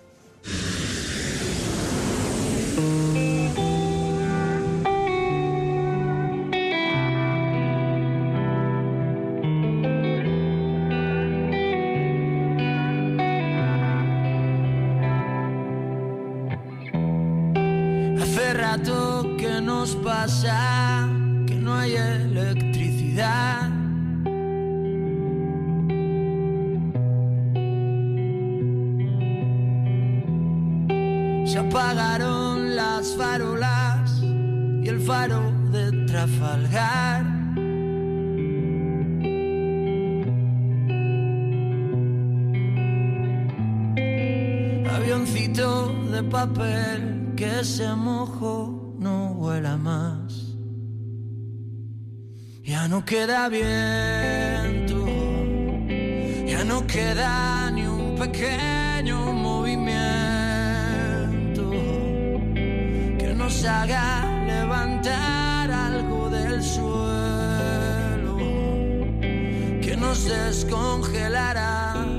Papel que se mojó, no vuela más. Ya no queda viento, ya no queda ni un pequeño movimiento que nos haga levantar algo del suelo, que nos descongelará.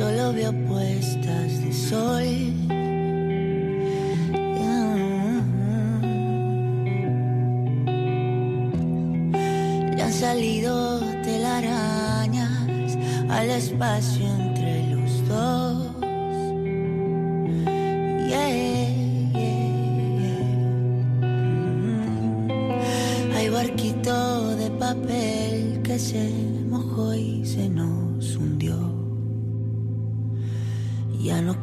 solo veo puestas de sol. Ya, han salido telarañas al espacio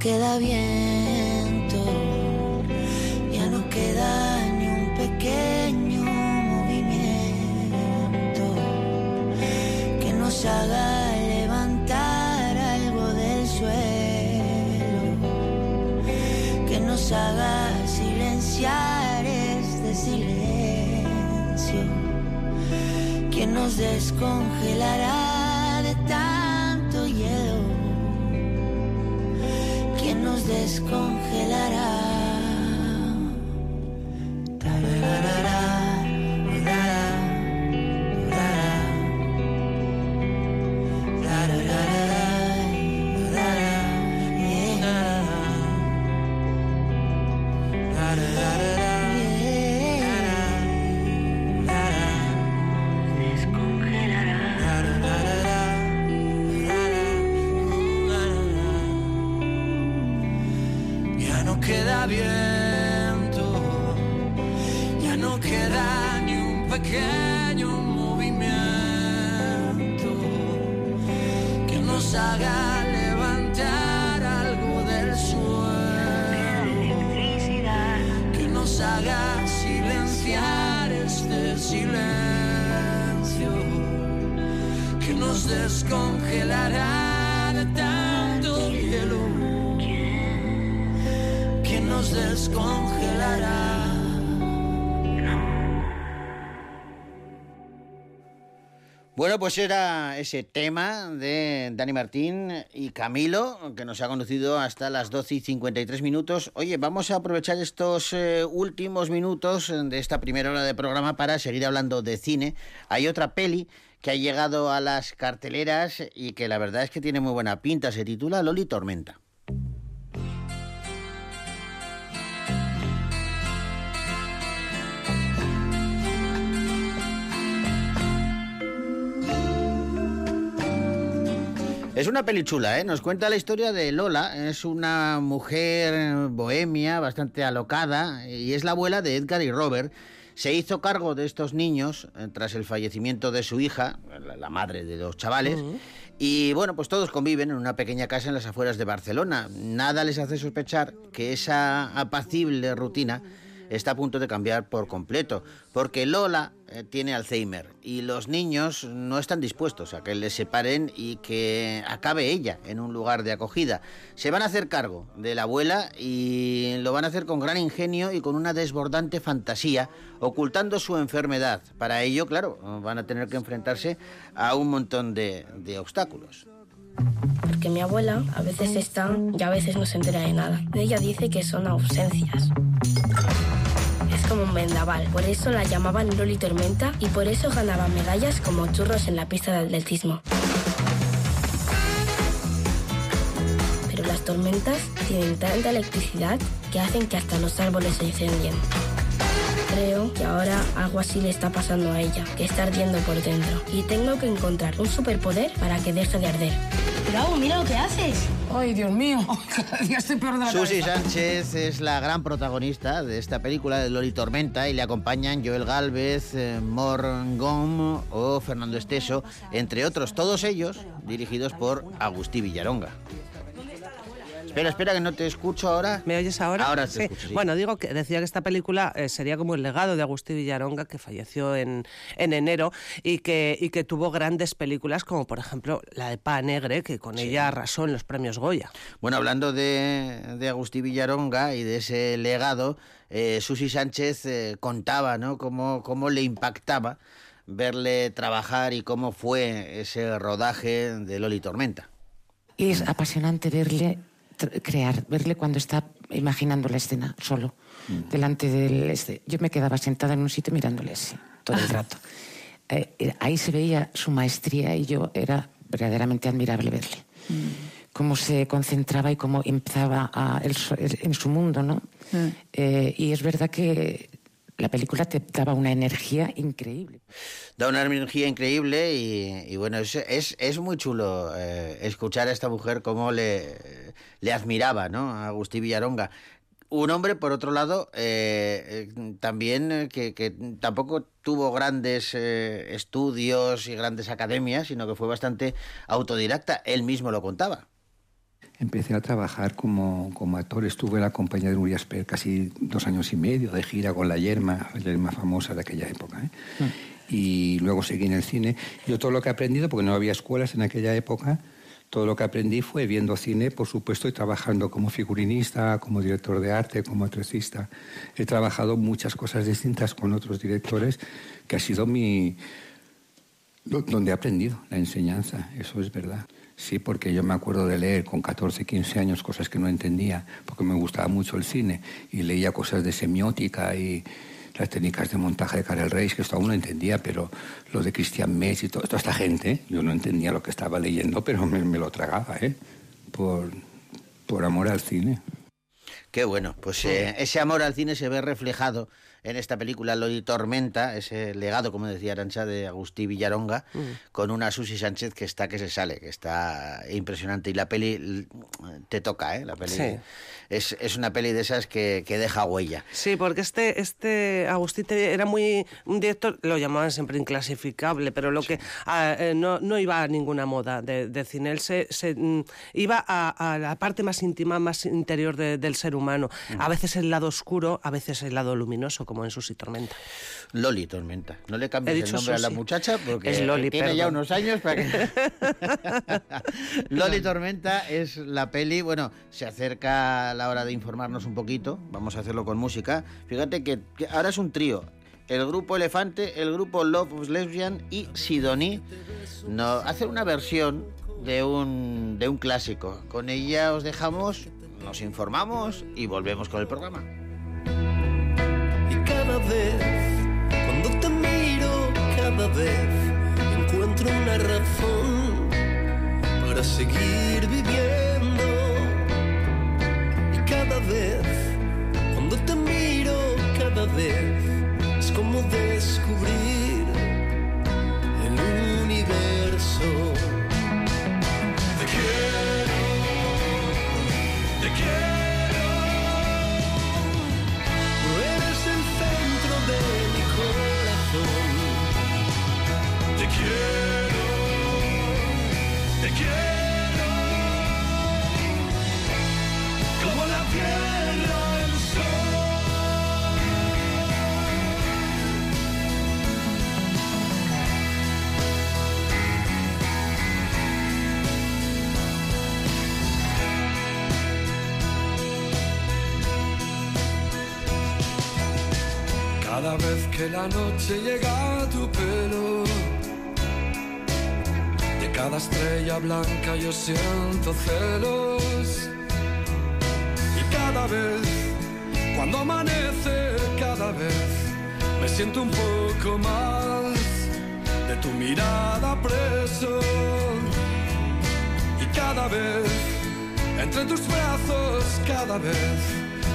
queda viento, ya no queda ni un pequeño movimiento que nos haga levantar algo del suelo, que nos haga silenciar este silencio, que nos descongelará Bueno, pues era ese tema de Dani Martín y Camilo, que nos ha conducido hasta las 12 y 53 minutos. Oye, vamos a aprovechar estos eh, últimos minutos de esta primera hora de programa para seguir hablando de cine. Hay otra peli que ha llegado a las carteleras y que la verdad es que tiene muy buena pinta. Se titula Loli Tormenta. Es una peli chula, ¿eh? Nos cuenta la historia de Lola. Es una mujer bohemia, bastante alocada, y es la abuela de Edgar y Robert. Se hizo cargo de estos niños eh, tras el fallecimiento de su hija, la, madre de los chavales. Y bueno, pues todos conviven en una pequeña casa en las afueras de Barcelona. Nada les hace sospechar que esa apacible rutina está a punto de cambiar por completo, porque Lola eh, tiene Alzheimer y los niños no están dispuestos a que les separen y que acabe ella en un lugar de acogida. Se van a hacer cargo de la abuela y lo van a hacer con gran ingenio y con una desbordante fantasía, ocultando su enfermedad. Para ello, claro, van a tener que enfrentarse a un montón de, de obstáculos. Porque mi abuela a veces está y a veces no se entera de nada. Ella dice que son ausencias. Por eso la llamaban Loli Tormenta y por eso ganaba medallas como churros en la pista de atletismo. Pero las tormentas tienen tanta electricidad que hacen que hasta los árboles se incendien. Creo que ahora algo así le está pasando a ella, que está ardiendo por dentro. Y tengo que encontrar un superpoder para que deje de arder. Bravo, mira lo que haces. Ay, Dios mío, cada día estoy peor de la Susi cabeza. Sánchez es la gran protagonista de esta película de Loli Tormenta y le acompañan Joel Galvez, eh, Morgom o Fernando Esteso, entre otros, todos ellos dirigidos por Agustí Villaronga. Espera, espera, que no te escucho ahora. ¿Me oyes ahora? Ahora te Sí. escucho, sí. Bueno, digo que decía que esta película eh, sería como el legado de Agustín Villaronga, que falleció en, en enero y que, y que tuvo grandes películas, como por ejemplo la de Pa Negre, que con ella arrasó en los premios Goya. Bueno, hablando de, de Agustí Villaronga y de ese legado, eh, Susi Sánchez eh, contaba ¿no? cómo, cómo le impactaba verle trabajar y cómo fue ese rodaje de Loli Tormenta. Es apasionante verle crear, verle cuando está imaginando la escena solo, delante del... Este. Yo me quedaba sentada en un sitio mirándole así, todo el rato. Eh, eh, ahí se veía su maestría y yo era verdaderamente admirable verle. Cómo se concentraba y cómo empezaba a- él en su mundo, ¿no? Eh, y es verdad que la película te daba una energía increíble. Da una energía increíble y, bueno, es, es, es, muy chulo eh, escuchar a esta mujer cómo le, le admiraba, ¿no? A Agustín Villaronga. Un hombre, por otro lado, eh, eh, también que, que, tampoco tuvo grandes estudios y grandes academias, sino que fue bastante autodidacta. Él mismo lo contaba. Empecé a trabajar como, como actor. Estuve en la compañía de Nuria Esper casi dos años y medio de gira con la Yerma, la Yerma famosa de aquella época. ¿eh? Mm. Y luego seguí en el cine. Yo todo lo que he aprendido, porque no había escuelas en aquella época, todo lo que aprendí fue viendo cine, por supuesto, y trabajando como figurinista, como director de arte, como actricista. He trabajado muchas cosas distintas con otros directores, que ha sido mi... donde he aprendido la enseñanza, eso es verdad. Sí, porque yo me acuerdo de leer con 14, 15 años cosas que no entendía, porque me gustaba mucho el cine, y leía cosas de semiótica y las técnicas de montaje de Karel Reis, que esto aún no entendía, pero lo de Christian Metz y todo, toda esta gente, yo no entendía lo que estaba leyendo, pero me, me lo tragaba, ¿eh? Por, por amor al cine. Qué bueno, pues eh, ese amor al cine se ve reflejado en esta película Lodi Tormenta, ese legado, como decía Arancha, de Agustí Villaronga, mm. con una Susi Sánchez que está que se sale, que está impresionante. Y la peli te toca, ¿eh? La peli Sí. es, es una peli de esas que, que deja huella. Sí, porque este, este Agustín te- era muy un director, lo llamaban siempre inclasificable, pero lo que eh, no, no iba a ninguna moda de, de cine. Él se, se, mm, iba a, a la parte más íntima, más interior de- del ser humano. A veces el lado oscuro, a veces el lado luminoso, como en Susi Tormenta. Loli Tormenta. No le cambies el nombre a la muchacha porque Es Loli, tiene ya unos años para que... Loli Tormenta es la peli, bueno, se acerca la hora de informarnos un poquito, vamos a hacerlo con música. Fíjate que, que ahora es un trío. El grupo Elefante, el grupo Love of Lesbian y Sidoní no, hacen una versión de un, de un clásico. Con ella os dejamos, nos informamos y volvemos con el programa. Vez, cuando te miro, cada vez encuentro una razón para seguir viviendo. Y cada vez, cuando te miro, cada vez es como descubrir el universo. Cada vez que la noche llega a tu pelo, cada estrella blanca yo siento celos. Y cada vez, cuando amanece, cada vez me siento un poco más de tu mirada preso. Y cada vez, entre tus brazos, cada vez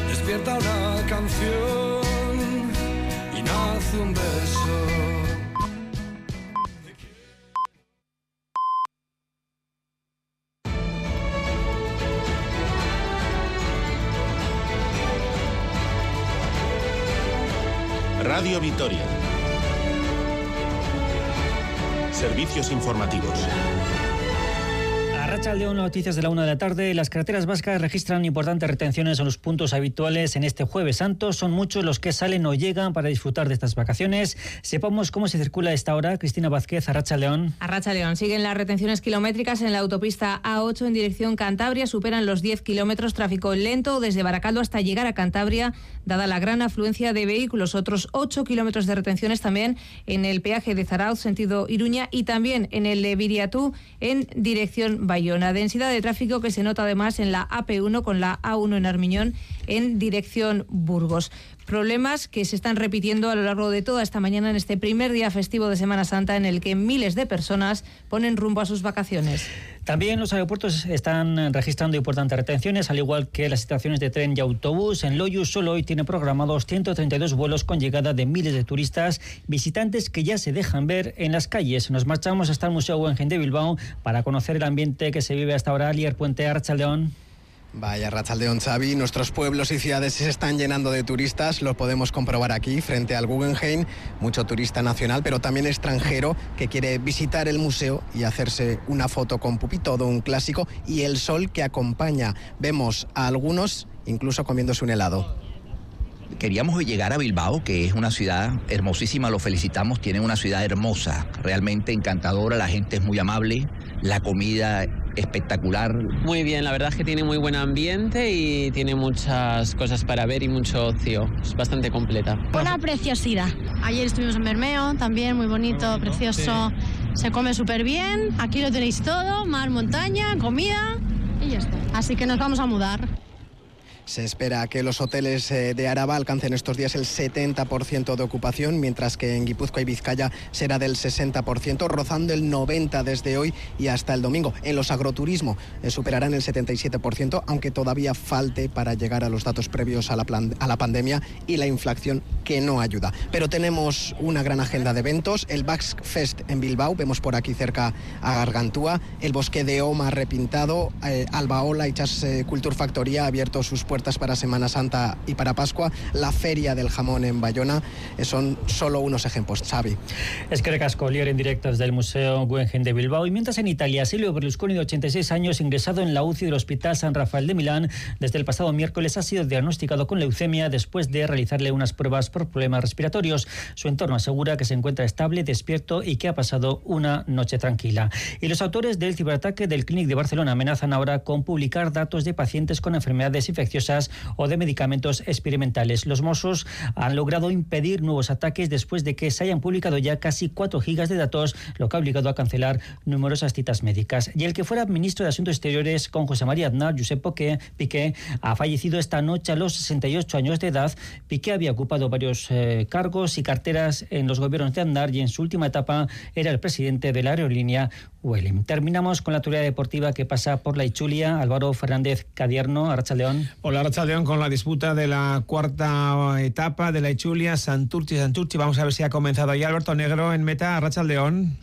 despierta una canción y nace un beso. Radio Vitoria. Servicios informativos. A Racha León, noticias de la una de la tarde. Las carreteras vascas registran importantes retenciones en los puntos habituales en este Jueves Santo. Son muchos los que salen o llegan para disfrutar de estas vacaciones. Sepamos cómo se circula a esta hora. Cristina Vázquez, a Racha León. A Racha León siguen las retenciones kilométricas en la autopista A8 en dirección Cantabria. Superan los 10 kilómetros. Tráfico lento desde Baracaldo hasta llegar a Cantabria, dada la gran afluencia de vehículos. Otros 8 kilómetros de retenciones también en el peaje de Zarauz, sentido Iruña, y también en el de Viriatú en dirección Bayona. Densidad de tráfico que se nota además en la AP1 con la A1 en Armiñón en dirección Burgos. Problemas que se están repitiendo a lo largo de toda esta mañana en este primer día festivo de Semana Santa en el que miles de personas ponen rumbo a sus vacaciones. También los aeropuertos están registrando importantes retenciones, al igual que las estaciones de tren y autobús. En Loyus solo hoy tiene programados 132 vuelos con llegada de miles de turistas, visitantes que ya se dejan ver en las calles. Nos marchamos hasta el Museo Guggenheim de Bilbao para conocer el ambiente que se vive hasta ahora. Alier Puente Archaldeón. Vaya Rachaldeón Xavi, nuestros pueblos y ciudades se están llenando de turistas, lo podemos comprobar aquí frente al Guggenheim, mucho turista nacional, pero también extranjero que quiere visitar el museo y hacerse una foto con Pupi, todo un clásico y el sol que acompaña. Vemos a algunos incluso comiéndose un helado. Queríamos llegar a Bilbao, que es una ciudad hermosísima, lo felicitamos, tiene una ciudad hermosa, realmente encantadora, la gente es muy amable, la comida espectacular. Muy bien, la verdad es que tiene muy buen ambiente y tiene muchas cosas para ver y mucho ocio. Es bastante completa. Buena preciosidad. Ayer estuvimos en Bermeo, también muy bonito, precioso. Se come súper bien. Aquí lo tenéis todo, mar, montaña, comida y ya está. Así que nos vamos a mudar. Se espera que los hoteles eh, de Araba alcancen estos días el 70% de ocupación, mientras que en Guipúzcoa y Vizcaya será del 60%, rozando el 90% desde hoy y hasta el domingo. En los agroturismo eh, superarán el 77%, aunque todavía falte para llegar a los datos previos a la, pandemia y la inflación que no ayuda. Pero tenemos una gran agenda de eventos, el Basque Fest en Bilbao, vemos por aquí cerca a Gargantúa, el Bosque de Oma repintado, eh, Albaola y Chas eh, Culture Factoría abierto sus puertas para Semana Santa y para Pascua, la Feria del Jamón en Bayona, eh, son solo unos ejemplos. Xavi. Es que recasco en directo desde el Museo Guggenheim de Bilbao. Y mientras en Italia, Silvio Berlusconi, de 86 años, ingresado en la UCI del Hospital San Rafael de Milán, desde el pasado miércoles ha sido diagnosticado con leucemia después de realizarle unas pruebas por problemas respiratorios. Su entorno asegura que se encuentra estable, despierto y que ha pasado una noche tranquila. Y los autores del ciberataque del Clínic de Barcelona amenazan ahora con publicar datos de pacientes con enfermedades infecciosas o de medicamentos experimentales. Los Mossos han logrado impedir nuevos ataques después de que se hayan publicado ya casi 4 gigas de datos, lo que ha obligado a cancelar numerosas citas médicas. Y el que fuera ministro de Asuntos Exteriores con José María Aznar, Josep Piqué, ha fallecido esta noche a los 68 años de edad. Piqué había ocupado varios eh, cargos y carteras en los gobiernos de Aznar y en su última etapa era el presidente de la aerolínea Vueling. Terminamos con la actualidad deportiva que pasa por la Ichulia. Álvaro Fernández Cadierno, Arrachaldeón. Hola, Rachaldeón, con la disputa de la cuarta etapa de la Ichulia, Santurchi, Santurchi. Vamos a ver si ha comenzado ya Alberto Negro en meta, Rachaldeón.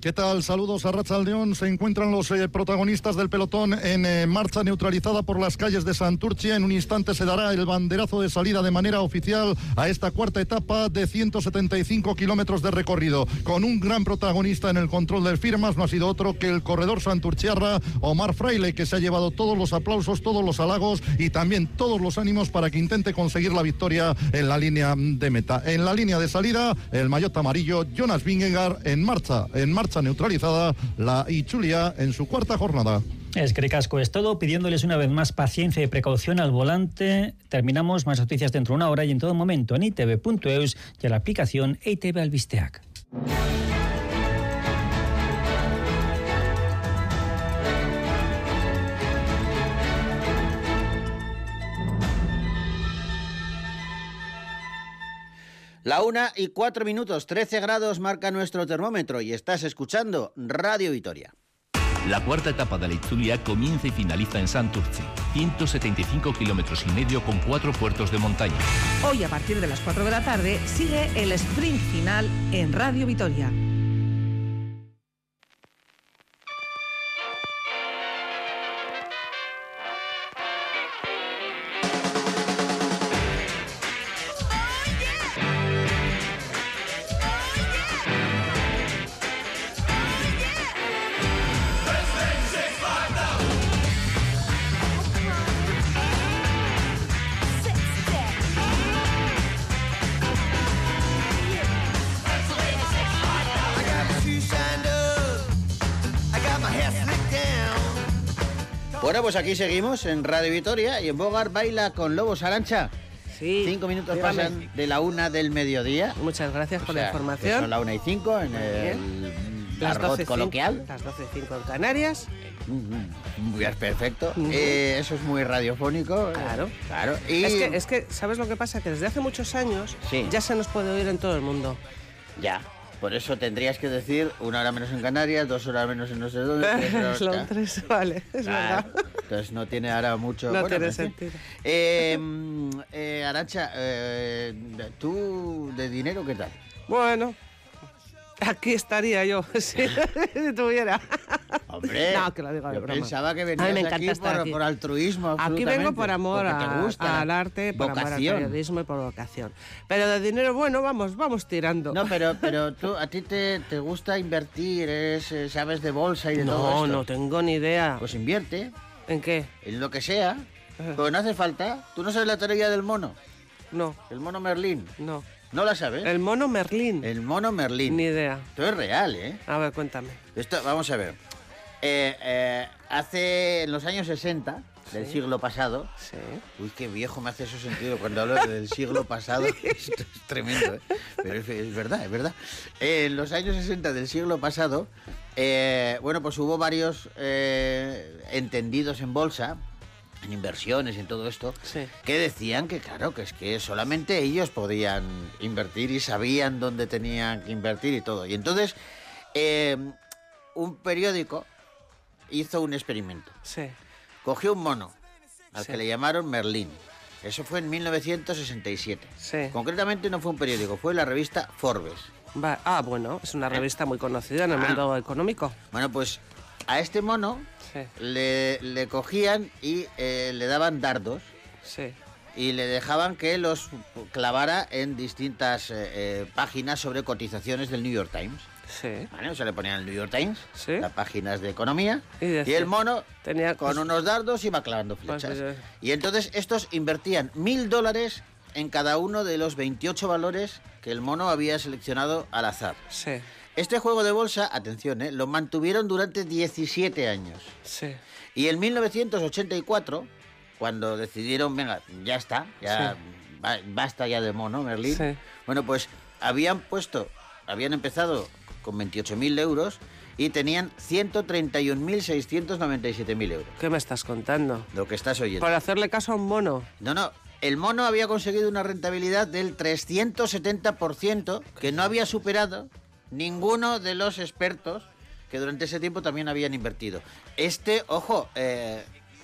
¿Qué tal? Saludos a Rachaldeón. Se encuentran los eh, protagonistas del pelotón en eh, marcha neutralizada por las calles de Santurchi. En un instante se dará el banderazo de salida de manera oficial a esta cuarta etapa de 175 kilómetros de recorrido. Con un gran protagonista en el control de firmas, no ha sido otro que el corredor santurchiarra Omar Fraile, que se ha llevado todos los aplausos, todos los halagos y también todos los ánimos para que intente conseguir la victoria en la línea de meta. En la línea de salida, el maillot amarillo Jonas Vingegaard en marcha, en marcha neutralizada, la Ichulia en su cuarta jornada. Es que casco es todo, pidiéndoles una vez más paciencia y precaución al volante. Terminamos más noticias dentro de una hora y en todo momento en itv.eus y a la aplicación ITV Albisteac. La una y cuatro minutos, 13 grados marca nuestro termómetro y estás escuchando Radio Vitoria. La cuarta etapa de la Itzulia comienza y finaliza en Santurce, 175 kilómetros y medio con cuatro puertos de montaña. Hoy a partir de las 4 de la tarde sigue el sprint final en Radio Vitoria. Bueno, pues aquí seguimos en Radio Vitoria y en Bogar baila con Lobos Arancha. Sí. Cinco minutos dígame. pasan de la una del mediodía. Muchas gracias O por sea, la información. Son la una y cinco en el Las argot 12 y coloquial. cinco- Las 12 y 5 en Canarias. Muy bien, perfecto. Ujú. Eh, eso es muy radiofónico. eh, Claro. Claro. Y Es, que, es que, ¿sabes lo que pasa? Que desde hace muchos años Sí. ya se nos puede oír en todo el mundo. ya. Por eso tendrías que decir una hora menos en Canarias, dos horas menos en no sé dónde. tres Londres, vale, es verdad. Entonces no tiene ahora mucho. No bueno, tiene en fin. sentido. Eh, eh, Arancha, eh, ¿tú de dinero qué tal? Bueno, aquí estaría yo si tuviera. Hombre, no, que lo digo de yo broma. pensaba que venías me encanta aquí estar por, aquí. por altruismo. Aquí vengo por amor a- gusta, al arte, por amor al vocación. periodismo y por vocación. Pero de dinero, bueno, vamos, vamos tirando. No, pero, pero tú, a ti te, te gusta invertir, eres, eh, sabes de bolsa y de todo No, no tengo ni idea. Pues invierte. ¿En qué? En lo que sea. Pero no hace falta. ¿Tú no sabes la teoría del mono? No. El mono Merlín. No. ¿No la sabes? El mono Merlín. El mono Merlín. Ni idea. Esto es real, ¿eh? A ver, cuéntame. Esto, vamos a ver. Eh, eh, hace en los años 60 del Sí. siglo pasado. Sí. Uy, qué viejo me hace eso sentido cuando hablo del siglo pasado. Esto es tremendo, ¿eh? Pero es, es verdad, es verdad. Eh, en los años 60 del siglo pasado, eh, bueno, pues hubo varios entendidos en bolsa, en inversiones y en todo esto, Sí. que decían que, claro, que es que solamente ellos podían invertir y sabían dónde tenían que invertir y todo. Y entonces, eh, un periódico hizo un experimento. Sí. Cogió un mono, al Sí. que le llamaron Merlín. Eso fue en 1967. Sí. Concretamente no fue un periódico, fue la revista Forbes. Va- ah, bueno, es una revista muy conocida en el Ah. mundo económico. Bueno, pues a este mono Sí. le, le cogían y eh, le daban dardos Sí. y le dejaban que los clavara en distintas eh, eh, páginas sobre cotizaciones del New York Times. Sí. ¿Vale? O sea, le ponían el New York Times, Sí. las páginas de economía, Y el mono tenía con pues- unos dardos iba clavando Pues, flechas. eh, Y entonces estos invertían mil dólares en cada uno de los 28 valores que el mono había seleccionado al azar. Sí. Este juego de bolsa, atención, ¿eh? lo mantuvieron durante 17 años. Sí. Y en 1984, cuando decidieron, venga, ya está, ya ba- basta ya de mono, Merlín. Sí. Bueno, pues habían puesto, habían empezado con 28.000 euros y tenían 131.697.000 euros. ¿Qué me estás contando? Lo que estás oyendo. Por hacerle caso a un mono. No, no. El mono había conseguido una rentabilidad del 370% que no había superado ninguno de los expertos que durante ese tiempo también habían invertido. Este, ojo, eh,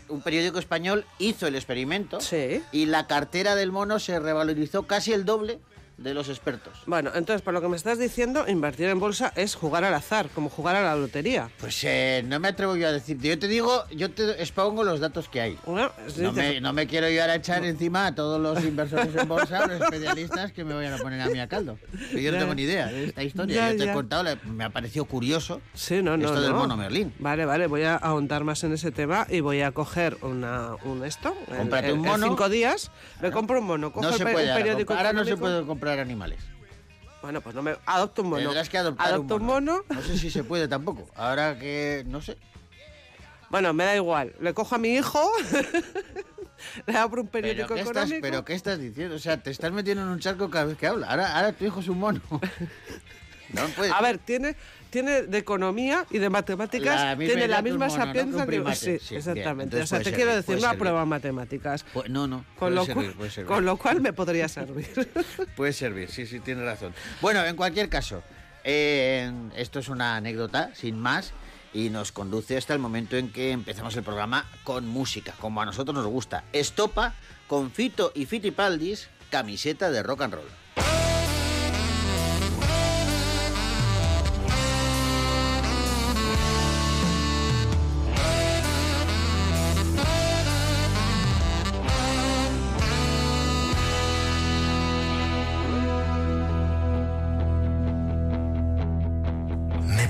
un periódico español hizo el experimento Sí. y la cartera del mono se revalorizó casi el doble de los expertos. Bueno, entonces, por lo que me estás diciendo, invertir en bolsa es jugar al azar, como jugar a la lotería. Pues eh, no me atrevo yo a decirte. Yo te digo, yo te expongo los datos que hay. No me, no me quiero yo ahora echar encima a todos los inversores en bolsa, los especialistas que me vayan a poner a mí a caldo. Yo no tengo ni idea de esta historia. Ya, yo te he contado, me ha parecido curioso Sí, no, no, esto del no. mono Merlín. Vale, vale, voy a ahondar más en ese tema y voy a coger una, un esto. en- Cómprate en- un en mono. cinco días me compro un mono. Cojo No el se puede un ahora, periódico comp- ahora no se puede comprar animales. Bueno, pues no me adopto un mono. Tendrás que adoptar Adopto un un mono. No sé si se puede tampoco. Ahora que, no sé. Bueno, me da igual. Le cojo a mi hijo, le abro un Pero periódico ¿qué, estás, económico. pero ¿qué estás diciendo? O sea, te estás metiendo en un charco cada vez que habla. Ahora, ahora tu hijo es un mono. No puede A ver, tiene, tiene de economía y de matemáticas, La tiene la misma mono, ¿no? Que un sapiencia que. Sí, Sí, exactamente. O sea, te quiero decir, no aprueba matemáticas. Pues no, no. Con lo, servir, cual, servir. con lo cual me podría servir. Puede servir, sí, sí, tiene razón. Bueno, en cualquier caso, eh, esto es una anécdota, sin más, y nos conduce hasta el momento en que empezamos el programa con música, como a nosotros nos gusta. Estopa con Fito y Fitipaldis, camiseta de rock and roll.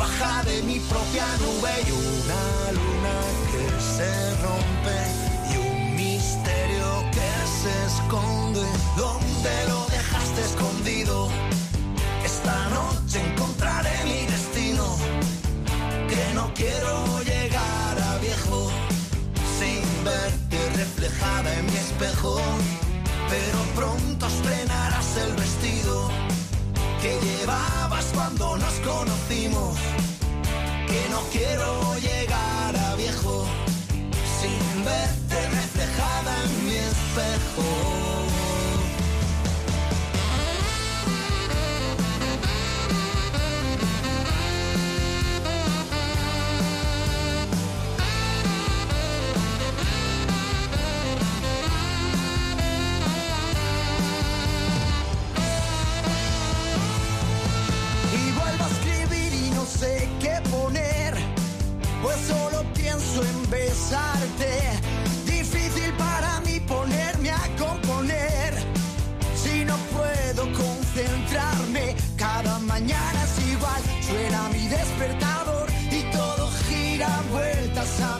De mi propia nube y una luna que se rompe y un misterio que se esconde. ¿Dónde lo dejaste escondido? Esta noche encontraré mi destino, que no quiero llegar a viejo sin verte reflejada en mi espejo, pero pronto estrenarás el vestido que llevabas cuando nos conocimos, que no quiero llegar a viejo sin verte reflejada en mi espejo. Difícil para mí ponerme a componer, si no puedo concentrarme. Cada mañana es igual, suena mi despertador y todo gira vueltas a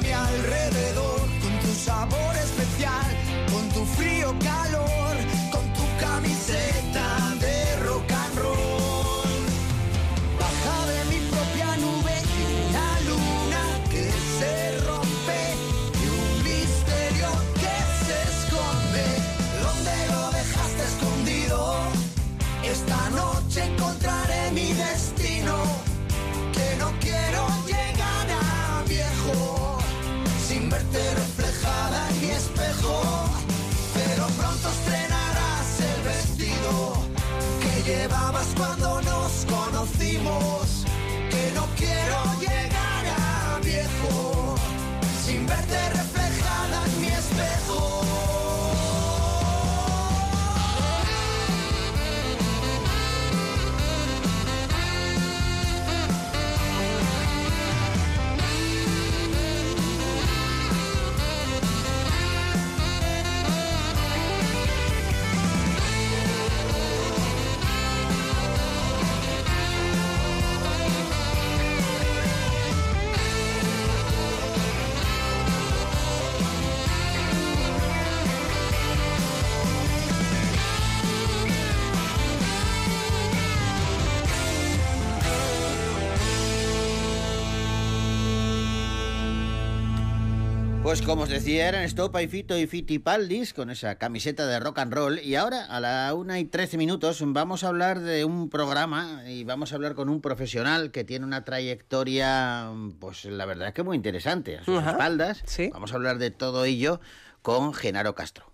Pues como os decía, eran Estopa y Fito y Fitipaldis con esa camiseta de rock and roll. Y ahora, a la una y 13 minutos, vamos a hablar de un programa y vamos a hablar con un profesional que tiene una trayectoria, pues la verdad es que muy interesante. A sus Ajá, espaldas. Vamos a hablar de todo ello con Genaro Castro.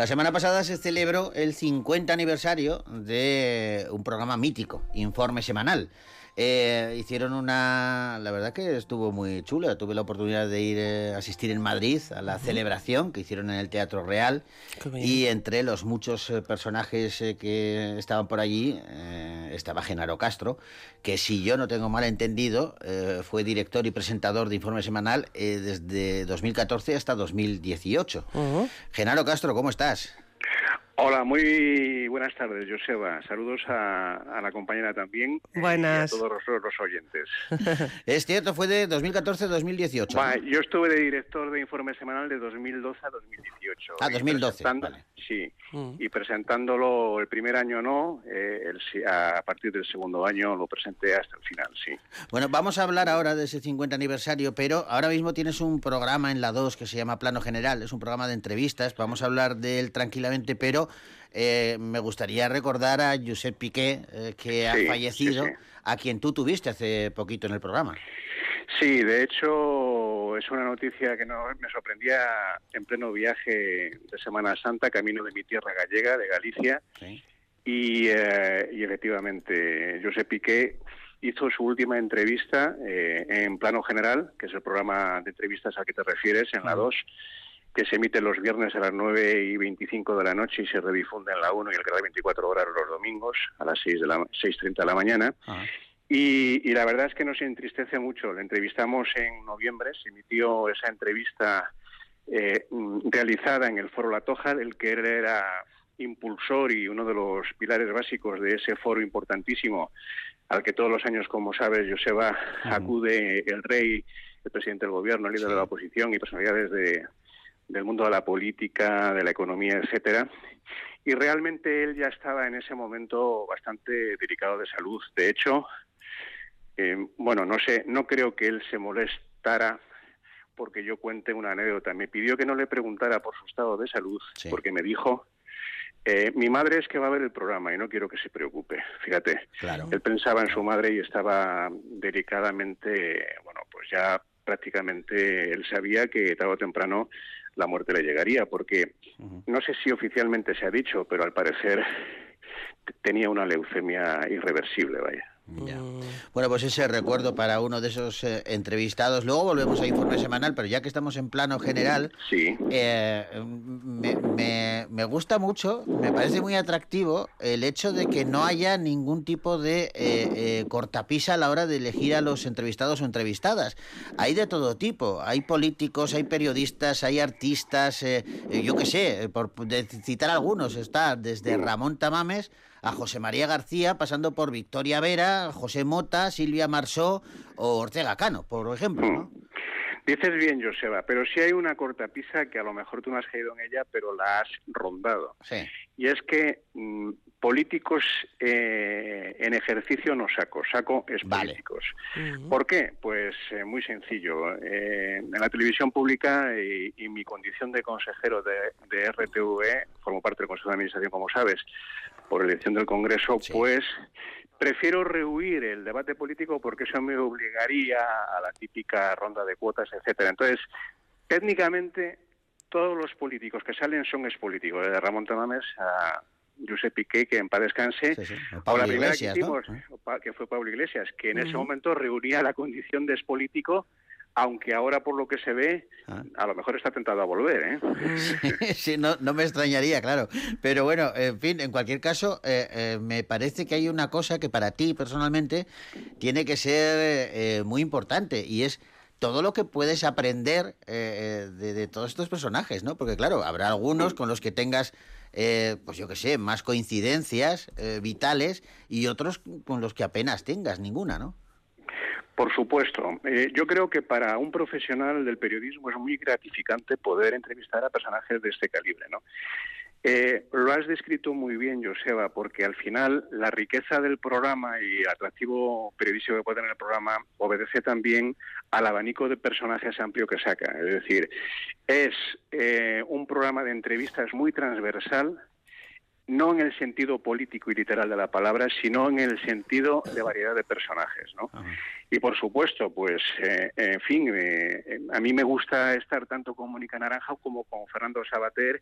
La semana pasada se celebró el 50 aniversario de un programa mítico, Informe Semanal. Eh, hicieron una... La verdad que estuvo muy chula. Tuve la oportunidad de ir a asistir en Madrid a la celebración que hicieron en el Teatro Real. Y entre los muchos eh, personajes eh, que estaban por allí eh, estaba Genaro Castro, que si yo no tengo mal entendido, eh, fue director y presentador de Informe Semanal eh, desde 2014 hasta 2018. Genaro Castro, ¿cómo estás? Hola, muy buenas tardes, Joseba. Saludos a, a la compañera también Buenas. y a todos los, los oyentes. es cierto, fue de 2014 a 2018. Va, yo estuve de director de informe semanal de 2012 a 2018. Ah, Y 2012, presentando- Sí, y presentándolo el primer año no, eh, el a partir del segundo año lo presenté hasta el final, sí. Bueno, vamos a hablar ahora de ese 50 aniversario, pero ahora mismo tienes un programa en la 2 que se llama Plano General, es un programa de entrevistas, vamos a hablar de él tranquilamente, pero eh, me gustaría recordar a Josep Piqué, eh, que ha Sí, fallecido, sí, sí. a quien tú tuviste hace poquito en el programa. Sí, de hecho es una noticia que no, me sorprendía en pleno viaje de Semana Santa, camino de mi tierra gallega, de Galicia, y, eh, y efectivamente José Piqué hizo su última entrevista eh, en Plano General, que es el programa de entrevistas al que te refieres, en la 2, que se emite los viernes a las 9 y 25 de la noche y se redifunde en la 1 y el canal 24 horas los domingos a las 6 de la 6.30 de la mañana. Y, y, la verdad es que nos entristece mucho. Le entrevistamos en noviembre, se emitió esa entrevista eh, realizada en el Foro La Toja, del que él era impulsor y uno de los pilares básicos de ese foro importantísimo al que todos los años, como sabes, Joseba, acude el rey, el presidente del gobierno, el líder de la oposición y personalidades de, del mundo de la política, de la economía, etcétera. Y realmente él ya estaba en ese momento bastante delicado de salud. De hecho, eh, bueno, no sé, no creo que él se molestara porque yo cuente una anécdota. Me pidió que no le preguntara por su estado de salud, porque me dijo eh, mi madre es que va a ver el programa y no quiero que se preocupe. Fíjate, él pensaba en su madre y estaba delicadamente, bueno, pues ya prácticamente él sabía que tarde o temprano la muerte le llegaría, porque no sé si oficialmente se ha dicho, pero al parecer tenía una leucemia irreversible, vaya. Mm. Bueno, pues ese recuerdo para uno de esos eh, entrevistados. Luego volvemos a informe semanal, pero ya que estamos en plano general, sí. Eh, me, gusta mucho, me parece muy atractivo el hecho de que no haya ningún tipo de eh, cortapisa a la hora de elegir a los entrevistados o entrevistadas. Hay de todo tipo, hay políticos, hay periodistas, hay artistas, yo qué sé, por citar algunos, está desde Ramón Tamames a José María García, pasando por Victoria Vera, José Mota, Silvia Marsó o Ortega Cano, por ejemplo, ¿no? Mm. Dices bien, Joseba, pero sí hay una cortapisa que a lo mejor tú no has caído en ella, pero la has rondado. Sí. Y es que mm, políticos eh, en ejercicio no saco, saco es políticos. ¿Por qué? Pues eh, muy sencillo. Eh, en la televisión pública y, mi condición de consejero de, de RTV, formo parte del Consejo de Administración, como sabes, por elección del Congreso, pues prefiero rehuir el debate político porque eso me obligaría a la típica ronda de cuotas, etcétera. Entonces, técnicamente todos los políticos que salen son expolíticos, desde Ramón Tamames a Josep Piqué, que en paz descanse, o la primera que hicimos, que fue Pablo Iglesias, que en ese momento reunía la condición de expolítico aunque ahora por lo que se ve, ah. a lo mejor está tentado a volver. ¿eh? Sí, no, no, me extrañaría, claro. Pero bueno, en fin, en cualquier caso, eh, eh, me parece que hay una cosa que para ti personalmente tiene que ser eh, muy importante y es todo lo que puedes aprender de, todos estos personajes, ¿no? Porque claro, habrá algunos con los que tengas... pues yo qué sé, más coincidencias vitales y otros con los que apenas tengas ninguna, ¿no? Por supuesto. Eh, yo creo que para un profesional del periodismo es muy gratificante poder entrevistar a personajes de este calibre, ¿no? Eh, lo has descrito muy bien, Joseba, porque al final la riqueza del programa y el atractivo periodístico que puede tener el programa obedece también al abanico de personajes amplio que saca. Es decir, es eh, un programa de entrevistas muy transversal, no en el sentido político y literal de la palabra, sino en el sentido de variedad de personajes, ¿no? Y por supuesto, pues, eh, en fin, eh, a mí me gusta estar tanto con Mónica Naranja como con Fernando Sabater,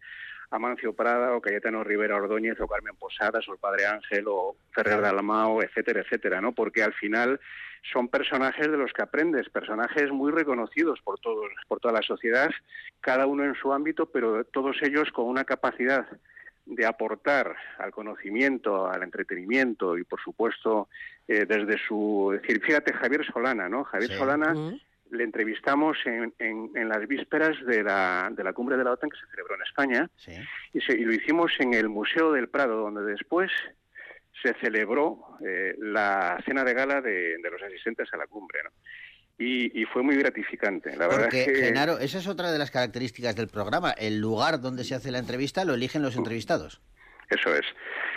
Amancio Prada o Cayetano Rivera Ordóñez o Carmen Posadas o el Padre Ángel o Ferrer Dalmao, etcétera, etcétera, ¿no? Porque al final son personajes de los que aprendes, personajes muy reconocidos por todos, por toda la sociedad, cada uno en su ámbito, pero todos ellos con una capacidad de aportar al conocimiento, al entretenimiento y, por supuesto, eh, desde su... decir, fíjate, Javier Solana, ¿no? Javier Solana le entrevistamos en, en, las vísperas de la, de la cumbre de la OTAN que se celebró en España y, y, lo hicimos en el Museo del Prado, donde después se celebró eh, la cena de gala de, de los asistentes a la cumbre, ¿no? Y, fue muy gratificante. La verdad Porque, es que... Genaro, esa es otra de las características del programa. El lugar donde se hace la entrevista lo eligen los entrevistados. Eso es.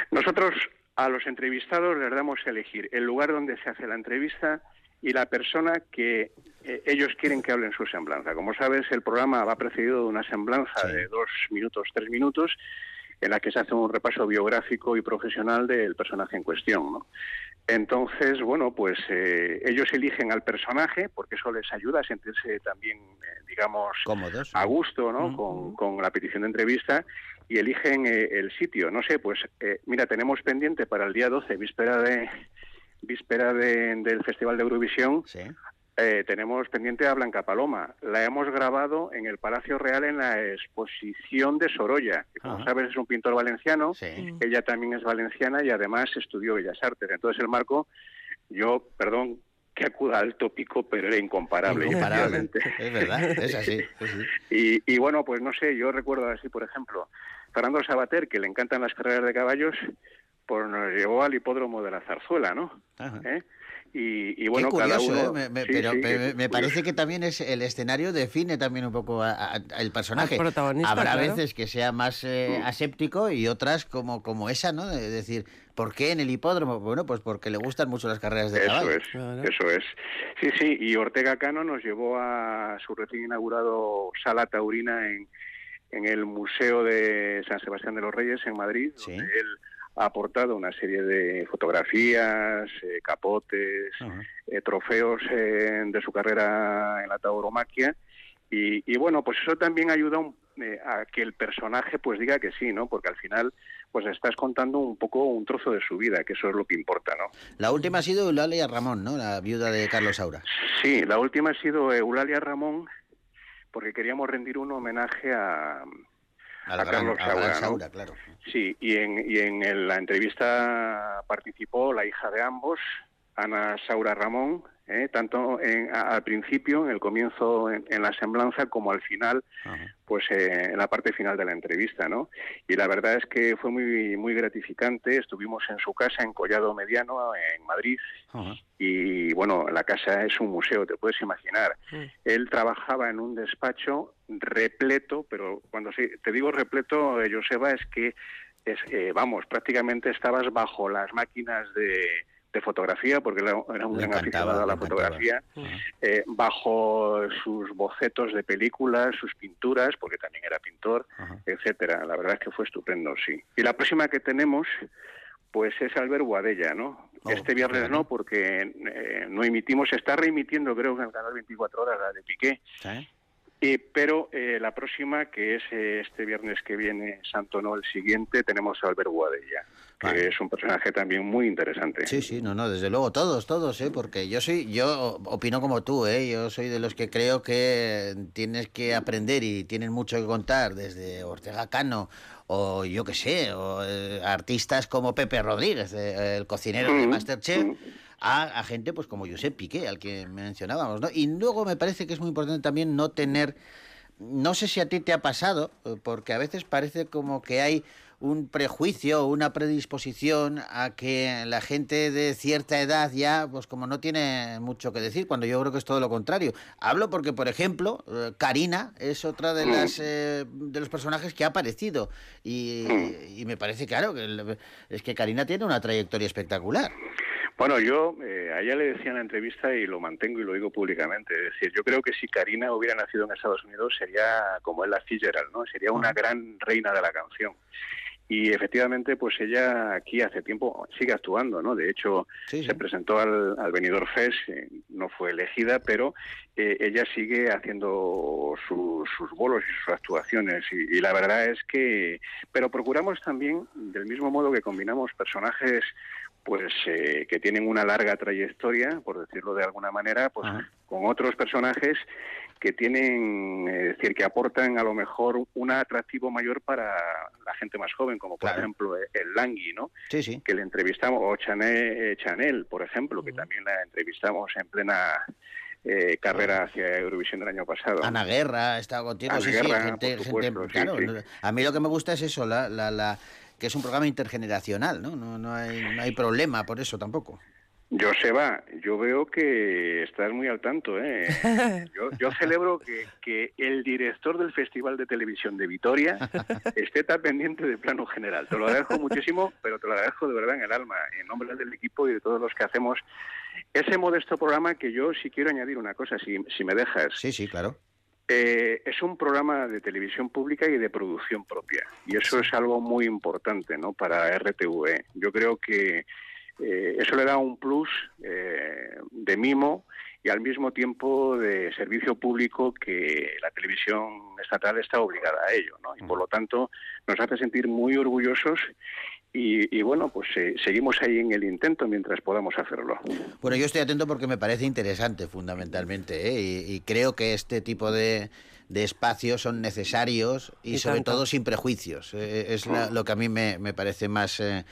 Nosotros a los entrevistados les damos a elegir el lugar donde se hace la entrevista y la persona que eh, ellos quieren que hable en su semblanza. Como sabes, el programa va precedido de una semblanza de dos minutos, tres minutos, en la que se hace un repaso biográfico y profesional del personaje en cuestión. ¿no? Entonces, bueno, pues eh, ellos eligen al personaje porque eso les ayuda a sentirse también, eh, digamos, cómodos, a gusto, ¿no? con, la petición de entrevista y eligen eh, el sitio. No sé, pues mira, tenemos pendiente para el día 12, víspera de víspera del Festival de Eurovisión, eh, tenemos pendiente a Blanca Paloma. La hemos grabado en el Palacio Real en la exposición de Sorolla, que como sabes es un pintor valenciano. Ella también es valenciana y además estudió Bellas Artes. Entonces el marco yo, perdón, que acuda al tópico, pero era incomparable. Incomparable, es verdad, es así. es así. Y, y bueno, pues no sé, yo recuerdo así, por ejemplo, Fernando Sabater, que le encantan las carreras de caballos, pues nos llevó al hipódromo de la Zarzuela, ¿no? ¿Eh? Y, y bueno, Qué cada curioso, uno... ¿eh? Me- me- Sí, pero sí, me, parece que también es el escenario define también un poco a- a- el personaje. Protagonista, Habrá claro. veces que sea más eh, aséptico y otras como, como esa, ¿no? Es decir, ¿por qué en el hipódromo? Bueno, pues porque le gustan mucho las carreras de Eso caballo. es, eso es. Sí, sí, y Ortega Cano nos llevó a su recién inaugurado Sala Taurina en, en el Museo de San Sebastián de los Reyes en Madrid, donde él ha aportado una serie de fotografías, eh, capotes, eh, trofeos eh, de su carrera en la tauromaquia. Y, y bueno, pues eso también ayuda un- eh, a que el personaje pues diga que sí, ¿no? Porque al final pues estás contando un poco un trozo de su vida, que eso es lo que importa, ¿no? La última ha sido Eulalia Ramón, ¿no? La viuda de Carlos Saura. Sí, la última ha sido Eulalia Ramón, porque queríamos rendir un homenaje a, Al a gran- Carlos Saura. claro. Sí, y en, y en el- la entrevista participó la hija de ambos, Ana Saura Ramón, ¿eh? tanto en- a- al principio, en el comienzo, en, en la semblanza, como al final, pues eh, en la parte final de la entrevista, ¿no? Y la verdad es que fue muy muy gratificante. Estuvimos en su casa en Collado Mediano, en Madrid, y bueno, la casa es un museo, te puedes imaginar. Él trabajaba en un despacho repleto, pero cuando te digo repleto, eh, Joseba, es que es, eh, vamos, prácticamente estabas bajo las máquinas de, de fotografía, porque era, era un gran aficionado a la fotografía, eh, bajo sus bocetos de películas, sus pinturas, porque también era pintor, etcétera. La verdad es que fue estupendo, sí. Y la próxima que tenemos, pues es Albert Guadella, ¿no? Oh, este viernes no, porque eh, no emitimos, se está reemitiendo creo que en el canal 24 horas la de Piqué, eh, pero eh, la próxima, que es eh, este viernes que viene, Santo No, el siguiente, tenemos a Albert Guadella, que es un personaje también muy interesante. Sí, sí, no, no, desde luego, todos, todos, ¿eh? Porque yo soy, yo opino como tú, ¿eh? Yo soy de los que creo que tienes que aprender y tienen mucho que contar, desde Ortega Cano o yo qué sé, o eh, artistas como Pepe Rodríguez, eh, el cocinero de Mm, Masterchef, a, a gente pues como Josep Piqué, al que mencionábamos, ¿no? Y luego me parece que es muy importante también no tener no sé si a ti te ha pasado, eh, porque a veces parece como que hay un prejuicio o una predisposición a que la gente de cierta edad ya, pues como no tiene mucho que decir, cuando yo creo que es todo lo contrario. Hablo porque, por ejemplo, eh, Karina es otra de las eh, de los personajes que ha aparecido y, y me parece claro que es que Karina tiene una trayectoria espectacular. Bueno, yo eh, a ella le decía en la entrevista y lo mantengo y lo digo públicamente. Es decir, yo creo que si Karina hubiera nacido en Estados Unidos sería como Ella Fitzgerald, ¿no? Sería una gran reina de la canción. Y efectivamente, pues ella aquí hace tiempo sigue actuando, ¿no? De hecho, se presentó al, al Benidorm Fest, eh, no fue elegida, pero eh, ella sigue haciendo su- sus bolos y sus actuaciones. Y, y la verdad es que, pero procuramos también, del mismo modo que combinamos personajes pues eh, que tienen una larga trayectoria, por decirlo de alguna manera, pues con otros personajes que tienen, eh, es decir, que aportan a lo mejor un atractivo mayor para la gente más joven, como por ejemplo eh, el Langui, ¿no? Sí, sí. Que le entrevistamos, o Chanel, eh, Chanel por ejemplo, que también la entrevistamos en plena eh, carrera hacia Eurovisión del año pasado. Ana Guerra, está contigo, Ana sí, Guerra, sí, gente, por supuesto, claro, sí. a mí lo que me gusta es eso, la, la, la- que es un programa intergeneracional, ¿no? No, no, hay, no hay problema por eso tampoco. Joseba, yo veo que estás muy al tanto, ¿eh? Yo, yo celebro que, que el director del Festival de Televisión de Vitoria esté tan pendiente del plano general. Te lo agradezco muchísimo, pero te lo agradezco de verdad en el alma, en nombre del equipo y de todos los que hacemos ese modesto programa que yo sí quiero añadir una cosa, si, si me dejas. Sí, sí, claro. Eh, es un programa de televisión pública y de producción propia. Y eso es algo muy importante ¿no? para RTV. Yo creo que eh, eso le da un plus eh, de mimo y al mismo tiempo de servicio público que la televisión estatal está obligada a ello. ¿no? Y por lo tanto nos hace sentir muy orgullosos y, y bueno, pues eh, seguimos ahí en el intento mientras podamos hacerlo. Bueno, yo estoy atento porque me parece interesante fundamentalmente ¿eh? y, y creo que este tipo de, de espacio son necesarios y, Y sobre tanto. todo sin prejuicios. Eh, es la- lo que a mí me, me parece más eh,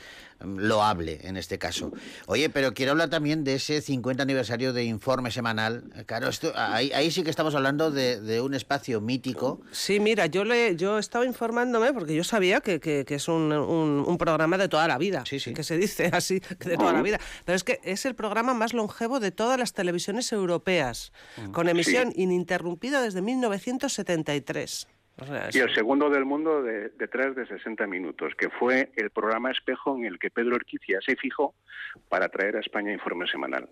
loable en este caso. Oye, pero quiero hablar también de ese 50 aniversario de informe semanal. Eh, Claro, esto, ahí, ahí sí que estamos hablando de, de un espacio mítico. Sí, mira, yo le, yo estaba informándome porque yo sabía que, que- que es un, un- un programa de toda la vida, que se dice así, que de toda la vida. Pero es que es el programa más longevo de todas las televisiones europeas, con emisión ininterrumpida desde 1973. O sea, es- Y el segundo del mundo de, detrás de 60 minutos, que fue el programa espejo en el que Pedro Orquicia se fijó para traer a España informe semanal,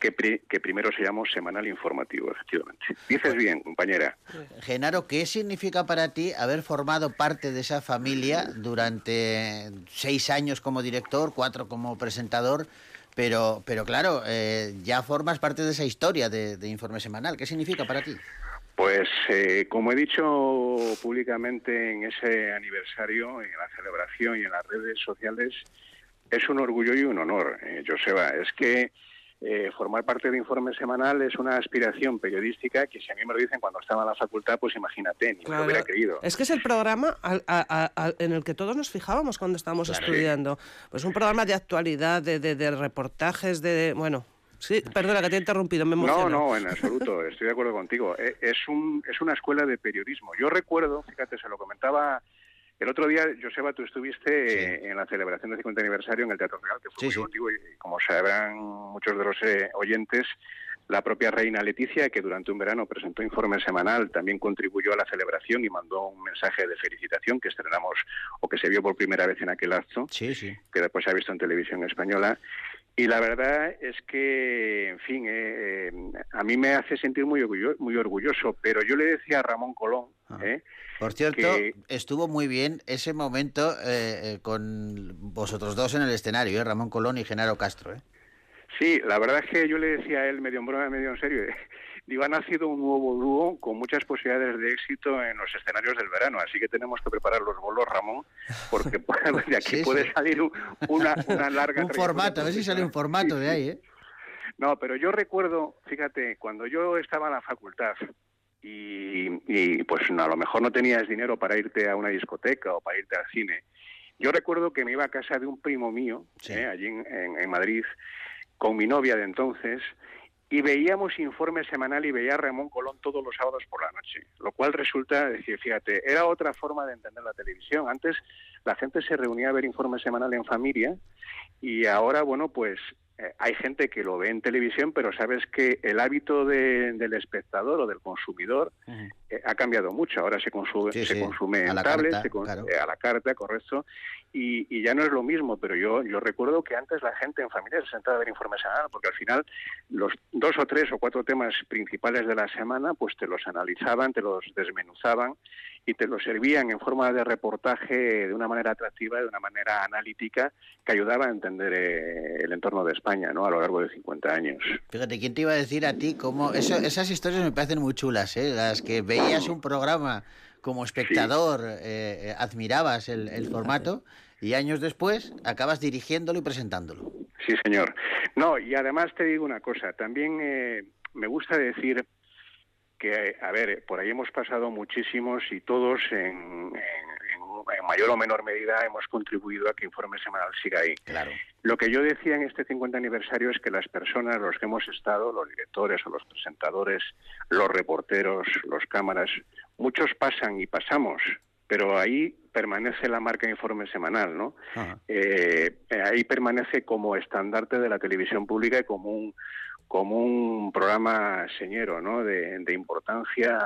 que, pri- que primero se llamó Semanal Informativo, efectivamente. Dices bien, compañera. Genaro, ¿qué significa para ti haber formado parte de esa familia durante seis años como director, cuatro como presentador? Pero, pero claro, eh, ya formas parte de esa historia de, de Informe Semanal. ¿Qué significa para ti? Pues eh, como he dicho públicamente en ese aniversario, en la celebración y en las redes sociales, es un orgullo y un honor, eh, Joseba. Es que eh, formar parte de Informe Semanal es una aspiración periodística que si a mí me lo dicen cuando estaba en la facultad, pues imagínate, ni me lo hubiera creído. Es que es el programa al- a- a- a- en el que todos nos fijábamos cuando estábamos Claro. estudiando. Pues un programa de actualidad, de, de- de reportajes, de... Bueno, sí, perdona que te he interrumpido, me No, emociono. no, en absoluto, estoy de acuerdo contigo. Eh, Es, un, es una escuela de periodismo. Yo recuerdo, fíjate, se lo comentaba el otro día, Joseba, tú estuviste eh, en la celebración del 50 aniversario en el Teatro Real, que fue muy emotivo y como sabrán muchos de los eh, oyentes, la propia reina Leticia, que durante un verano presentó informe semanal, también contribuyó a la celebración y mandó un mensaje de felicitación que estrenamos o que se vio por primera vez en aquel acto, que después se ha visto en televisión española. Y la verdad es que, en fin, eh, eh, a mí me hace sentir muy, orgullo- muy orgulloso, pero yo le decía a Ramón Colón, ¿eh? Por cierto, que- estuvo muy bien ese momento eh, eh, con vosotros dos en el escenario, ¿eh? Ramón Colón y Genaro Castro. ¿eh? Sí, la verdad es que yo le decía a él, medio en broma, medio en serio, digo, ha nacido un nuevo dúo con muchas posibilidades de éxito en los escenarios del verano, así que tenemos que preparar los bolos, Ramón, porque de aquí Sí, puede sí. salir un- una, una larga... Un formato, a ver si sale un formato de ahí. ¿eh? No, pero yo recuerdo, fíjate, cuando yo estaba en la facultad y, y, pues no, a lo mejor no tenías dinero para irte a una discoteca o para irte al cine, yo recuerdo que me iba a casa de un primo mío, eh, allí en, en- en Madrid, con mi novia de entonces, y veíamos informe semanal y veía a Ramón Colón todos los sábados por la noche, lo cual resulta, decir, fíjate, era otra forma de entender la televisión. Antes la gente se reunía a ver informe semanal en familia y ahora, bueno, pues eh, hay gente que lo ve en televisión, pero sabes que el hábito de- del espectador o del consumidor ha cambiado mucho. Ahora se consume, Sí, se sí, consume a en tablet, carta, se con- claro. eh, a la carta, correcto. Y, y ya no es lo mismo, pero yo, yo recuerdo que antes la gente en familia se sentaba a ver informe semanal, porque al final los dos o tres o cuatro temas principales de la semana, pues te los analizaban, te los desmenuzaban y te los servían en forma de reportaje de una manera atractiva, de una manera analítica, que ayudaba a entender eh, el entorno de España ¿no? a lo largo de 50 años. Fíjate, ¿quién te iba a decir a ti cómo... Eso, esas historias me parecen muy chulas, ¿eh? Las que veías un programa como espectador, eh, eh, admirabas el, el formato y años después acabas dirigiéndolo y presentándolo. Sí, señor. No, y además te digo una cosa, también eh, me gusta decir que, a ver, por ahí hemos pasado muchísimos y todos en, en- en- mayor o menor medida hemos contribuido a que Informe Semanal siga ahí. Claro. Lo que yo decía en este 50 aniversario es que las personas, los que hemos estado, los directores o los presentadores, los reporteros, los cámaras, muchos pasan y pasamos, pero ahí permanece la marca Informe Semanal, ¿no? Eh, ahí permanece como estandarte de la televisión pública y como un como un programa señero, ¿no? De, de importancia,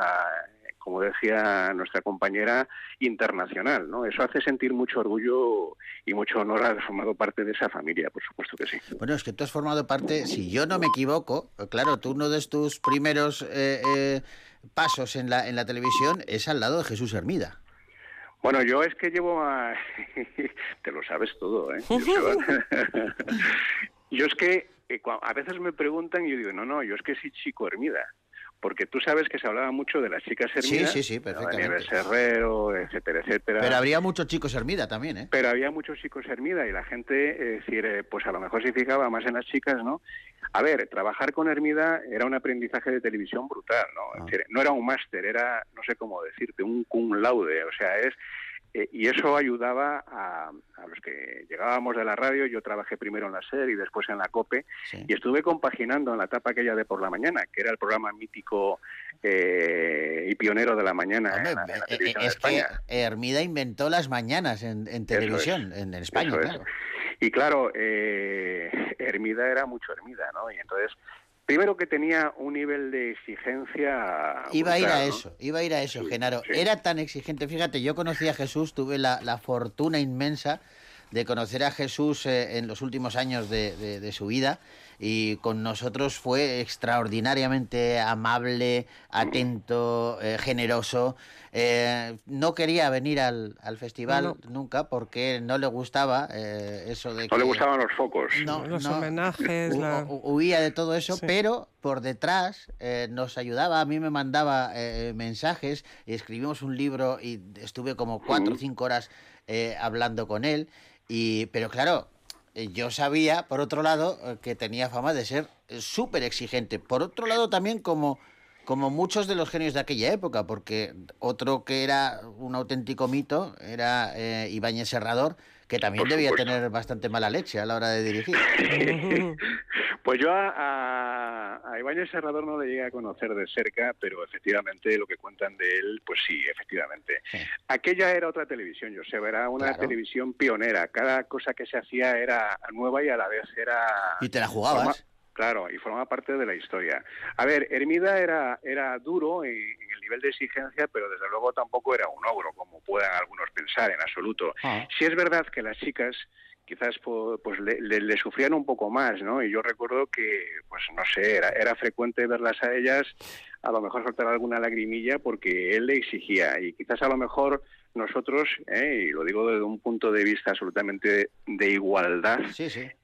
como decía nuestra compañera, internacional, ¿no? Eso hace sentir mucho orgullo y mucho honor haber formado parte de esa familia, por supuesto que sí. Bueno, es que tú has formado parte, si yo no me equivoco, claro, tú uno de tus primeros eh, eh, pasos en la, en la televisión es al lado de Jesús Hermida. Bueno, yo es que llevo a... Te lo sabes todo, ¿eh? Yo es que eh, a veces me preguntan y yo digo, no, no, yo es que soy chico Hermida. Porque tú sabes que se hablaba mucho de las chicas Hermida, Sí, sí, sí, perfectamente. Herrero, etcétera, etcétera. Pero habría muchos chicos Hermida también, ¿eh? Pero había muchos chicos Hermida y la gente, es decir, eh, pues a lo mejor se fijaba más en las chicas, ¿no? A ver, trabajar con Hermida era un aprendizaje de televisión brutal, ¿no? Ah. Es decir, no era un máster, era, no sé cómo decirte, un cum laude, o sea, es... eh, y eso ayudaba a, a los que llegábamos de la radio, yo trabajé primero en la SER y después en la COPE, y estuve compaginando en la etapa aquella de por la mañana, que era el programa mítico eh, y pionero de la mañana en la, en la Eh, de Es que España. Hermida inventó las mañanas en, en televisión, en, en España, es. claro. Y claro, eh, Hermida era mucho Hermida, ¿no? Y entonces, primero que tenía un nivel de exigencia. Iba a ir a ¿no? eso, iba a ir a eso, Genaro. Era tan exigente, fíjate, yo conocí a Jesús, tuve la, la fortuna inmensa de conocer a Jesús eh, en los últimos años de, de- de su vida y con nosotros fue extraordinariamente amable, atento, eh, generoso. Eh, no quería venir al, al festival No. nunca porque no le gustaba eh, eso de No le gustaban los focos. No, Los no. homenajes, Hu- la- huía de todo eso, Sí. pero por detrás eh, nos ayudaba, a mí me mandaba eh, mensajes, y escribimos un libro y estuve como cuatro o cinco horas eh, hablando con él, y, pero claro, eh, yo sabía, por otro lado, eh, que tenía fama de ser eh, súper exigente. Por otro lado, también como, como muchos de los genios de aquella época, porque otro que era un auténtico mito era eh, Ibáñez Serrador, que también debía tener bastante mala leche a la hora de dirigir. Pues yo a, a, a Ibáñez Serrador no le llegué a conocer de cerca, pero efectivamente lo que cuentan de él, pues sí, efectivamente. Aquella era otra televisión, Joseba, era una Claro. televisión pionera. Cada cosa que se hacía era nueva y a la vez era... Y te la jugabas. forma- claro, y formaba parte de la historia. A ver, Hermida era, era duro en, en el nivel de exigencia, pero desde luego tampoco era un ogro, como puedan algunos pensar en absoluto. Ah. Sí es verdad que las chicas quizás pues le, le- le sufrían un poco más, ¿no? Y yo recuerdo que, pues no sé, era, era frecuente verlas a ellas, a lo mejor soltar alguna lagrimilla porque él le exigía y quizás a lo mejor nosotros, ¿eh? y lo digo desde un punto de vista absolutamente de igualdad,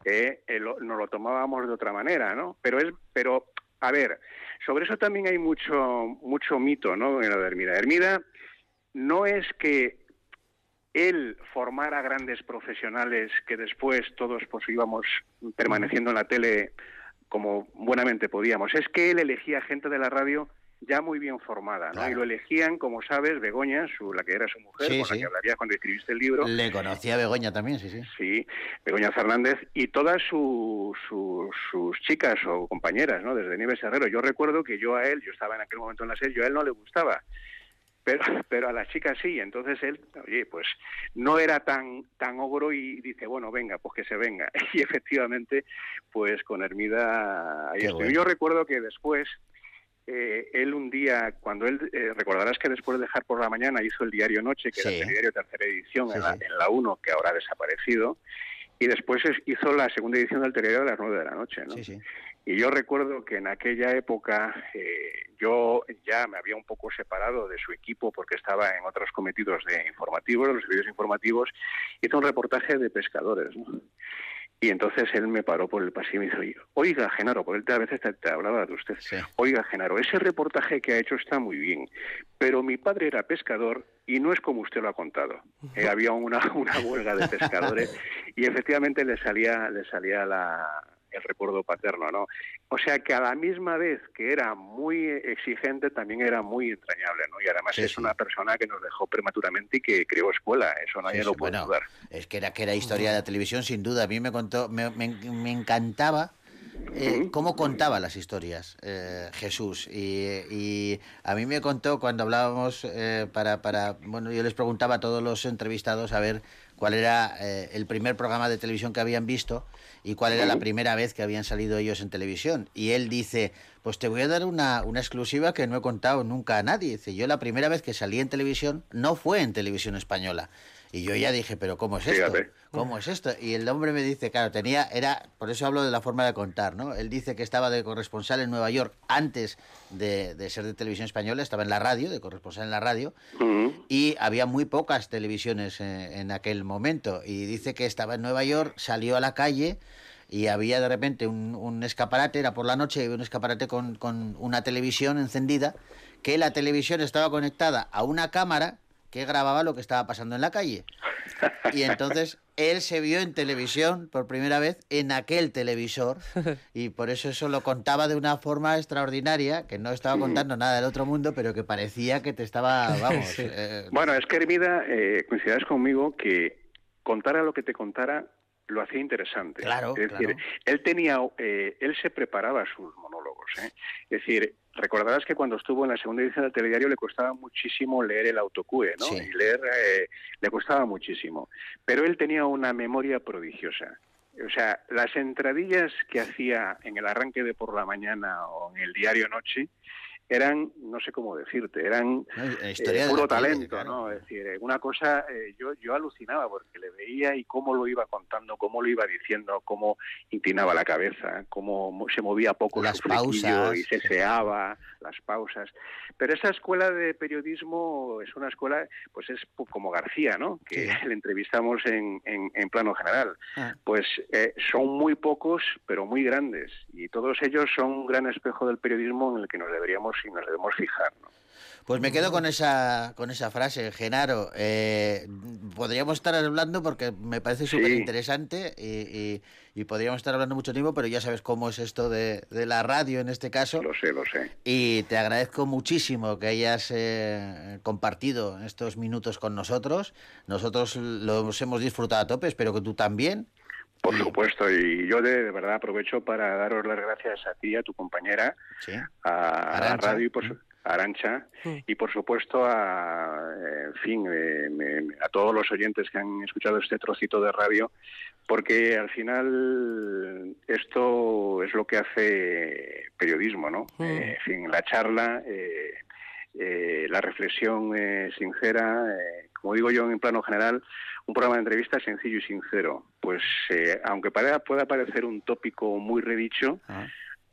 ¿eh? Eh, lo- nos lo tomábamos de otra manera, ¿no? Pero es, pero a ver, sobre eso también hay mucho mucho mito, ¿no? En lo de Hermida. Hermida no es que él formara grandes profesionales que después todos pues íbamos permaneciendo en la tele como buenamente podíamos. Es que él elegía gente de la radio ya muy bien formada, ¿no? Y lo elegían, como sabes, Begoña, su, la que era su mujer, Sí, con sí. la que hablarías cuando escribiste el libro. Le conocía a Begoña también, sí, sí. Sí, Begoña Fernández y todas su- su- sus chicas o compañeras, ¿no? Desde Nieves Herrero. Yo recuerdo que yo a él, yo estaba en aquel momento en la serie, yo a él no le gustaba. Pero, pero a las chicas sí, entonces él, oye, pues no era tan tan ogro y dice, bueno, venga, pues que se venga. Y efectivamente, pues con Hermida ahí estoy. bueno. Yo recuerdo que después, eh, él un día, cuando él, eh, recordarás que después de dejar por la mañana hizo el diario Noche, que era el diario tercera edición Sí, en, la, en la 1, que ahora ha desaparecido, y después es- hizo la segunda edición del telediario a las 9 de la noche, ¿no? Y yo recuerdo que en aquella época eh, yo ya me había un poco separado de su equipo porque estaba en otros cometidos de informativos, de los servicios informativos, hizo un reportaje de pescadores, ¿no? Y entonces él me paró por el pasillo y me dijo, "Oye, oiga, Genaro, porque él a veces te, te hablaba de usted, oiga, Genaro, ese reportaje que ha hecho está muy bien, pero mi padre era pescador y no es como usted lo ha contado. Eh, había una, una huelga de pescadores y efectivamente le salía, le salía la, el recuerdo paterno, ¿no? O sea que a la misma vez que era muy exigente, también era muy entrañable, ¿no? Y además es una persona que nos dejó prematuramente y que creó escuela, eso nadie Sí, lo puede bueno, dudar. Es que era, que era historia de la televisión, sin duda. A mí me contó, me, me- me encantaba eh, cómo contaba las historias eh, Jesús. Y, y a mí me contó cuando hablábamos eh, para, para. Bueno, yo les preguntaba a todos los entrevistados a ver cuál era eh, el primer programa de televisión que habían visto y cuál era la primera vez que habían salido ellos en televisión. Y él dice, pues te voy a dar una, una exclusiva que no he contado nunca a nadie. Dice, yo la primera vez que salí en televisión no fue en televisión española. Y yo ya dije, pero ¿cómo es esto? ¿Cómo es esto? Y el hombre me dice, claro, tenía, era, por eso hablo de la forma de contar, ¿no? Él dice que estaba de corresponsal en Nueva York antes de, de ser de televisión española, estaba en la radio, de corresponsal en la radio, y había muy pocas televisiones en aquel momento. Y dice que estaba en Nueva York, salió a la calle y había de repente un, un escaparate, era por la noche, había un escaparate con, con una televisión encendida, que la televisión estaba conectada a una cámara que grababa lo que estaba pasando en la calle. Y entonces él se vio en televisión por primera vez en aquel televisor y por eso eso lo contaba de una forma extraordinaria, que no estaba contando nada del otro mundo, pero que parecía que te estaba, vamos... eh, Bueno, es que Hermida, eh, coincidirás conmigo que contara lo que te contara lo hacía interesante. Claro, es decir, claro. él tenía, eh, él se preparaba sus monólogos. ¿eh? Es decir, recordarás que cuando estuvo en la segunda edición del telediario le costaba muchísimo leer el autocue, ¿no? Sí. Y leer eh, le costaba muchísimo. Pero él tenía una memoria prodigiosa. O sea, las entradillas que hacía en el arranque de por la mañana o en el diario Noche eran, no sé cómo decirte, eran eh, puro talento, claro. ¿no? Es decir, eh, una cosa, eh, yo, yo alucinaba porque le veía y cómo lo iba contando, cómo lo iba diciendo, cómo inclinaba la cabeza, cómo mo- se movía poco Las su pausas, y seseaba, las pausas. Pero esa escuela de periodismo es una escuela, pues es como García, ¿no? Que le entrevistamos en, en, en plano general. Ah. Pues eh, son muy pocos, pero muy grandes. Y todos ellos son un gran espejo del periodismo en el que nos deberíamos y nos debemos fijar. ¿no? Pues me quedo con esa, con esa frase, Genaro. Eh, podríamos estar hablando porque me parece súper interesante y, y- y podríamos estar hablando mucho tiempo, pero ya sabes cómo es esto de, de la radio en este caso. Lo sé, lo sé. Y te agradezco muchísimo que hayas eh, compartido estos minutos con nosotros. Nosotros los hemos disfrutado a tope, espero que tú también. Por supuesto, y yo de, de verdad aprovecho para daros las gracias a ti, a tu compañera, a, a la Arantxa. radio y por su- a Arancha, y por supuesto a, en fin, eh, me- a todos los oyentes que han escuchado este trocito de radio, porque al final esto es lo que hace periodismo, ¿no? Eh, en fin, la charla, eh, eh, la reflexión eh, sincera, eh, como digo yo en plano general, un programa de entrevista sencillo y sincero. Pues eh, aunque pare- pueda parecer un tópico muy redicho,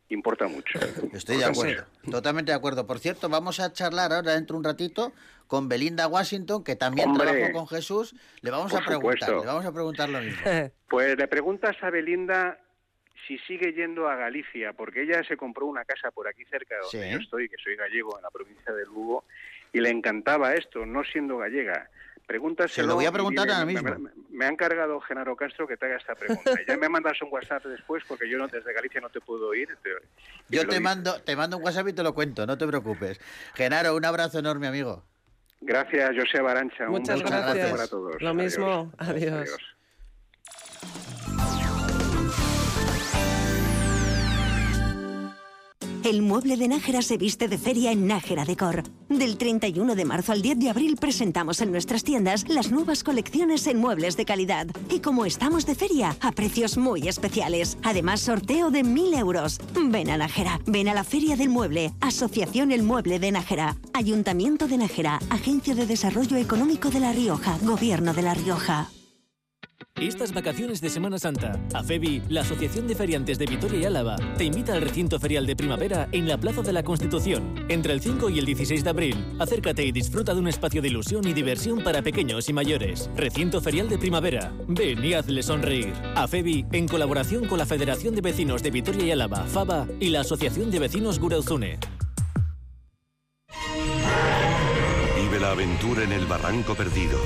importa mucho. Estoy de acuerdo, totalmente de acuerdo. Por cierto, vamos a charlar ahora dentro de un ratito con Belinda Washington, que también Hombre. trabajó con Jesús. Le vamos a preguntar, supuesto. le vamos a preguntar lo mismo. Pues le preguntas a Belinda si sigue yendo a Galicia, porque ella se compró una casa por aquí cerca de donde Sí. yo estoy, que soy gallego en la provincia de Lugo, y le encantaba esto, no siendo gallega. Pregúntaselo. Se lo voy a preguntar ahora me- mismo. Me, me ha encargado Genaro Castro que te haga esta pregunta. Ya me mandas un WhatsApp después, porque yo no, desde Galicia no te puedo oír. te- Yo te dices. mando, te mando un WhatsApp y te lo cuento, no te preocupes. Genaro, un abrazo enorme, amigo. Gracias, José Barancha. Muchas un gracias. para todos. Lo mismo. Adiós. El mueble de Nájera se viste de feria en Nájera Decor. Del 31 de marzo al 10 de abril presentamos en nuestras tiendas las nuevas colecciones en muebles de calidad. Y como estamos de feria, a precios muy especiales. Además, sorteo de 1.000 euros. Ven a Nájera, ven a la Feria del Mueble, Asociación El Mueble de Nájera, Ayuntamiento de Nájera, Agencia de Desarrollo Económico de La Rioja, Gobierno de La Rioja. Estas vacaciones de Semana Santa, AFEBI, la Asociación de Feriantes de Vitoria y Álava, te invita al recinto ferial de primavera en la Plaza de la Constitución, entre el 5 y el 16 de abril. Acércate y disfruta de un espacio de ilusión y diversión para pequeños y mayores. Recinto ferial de primavera. Ven y hazle sonreír. AFEBI, en colaboración con la Federación de Vecinos de Vitoria y Álava, FABA, y la Asociación de Vecinos Gureuzune. Vive la aventura en el Barranco Perdido.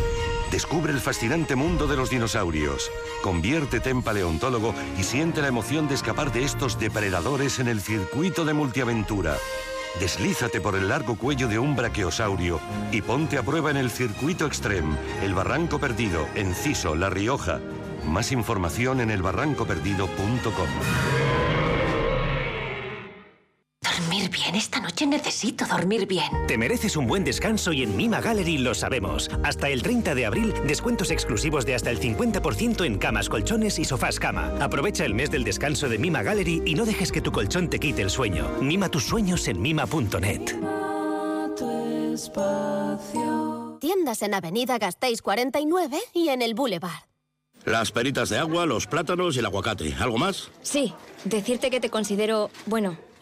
Descubre el fascinante mundo de los dinosaurios. Conviértete en paleontólogo y siente la emoción de escapar de estos depredadores en el circuito de multiaventura. Deslízate por el largo cuello de un brachiosaurio y ponte a prueba en el circuito extreme, el Barranco Perdido, en Ciso, La Rioja. Más información en elbarrancoperdido.com. bien. Esta noche necesito dormir bien. Te mereces un buen descanso y en Mima Gallery lo sabemos. Hasta el 30 de abril, descuentos exclusivos de hasta el 50% en camas, colchones y sofás cama. Aprovecha el mes del descanso de Mima Gallery y no dejes que tu colchón te quite el sueño. Mima tus sueños en mima.net. Tiendas en Avenida Gasteiz 49 y en el Boulevard. Las peritas de agua, los plátanos y el aguacate. ¿Algo más? Sí, decirte que te considero, bueno,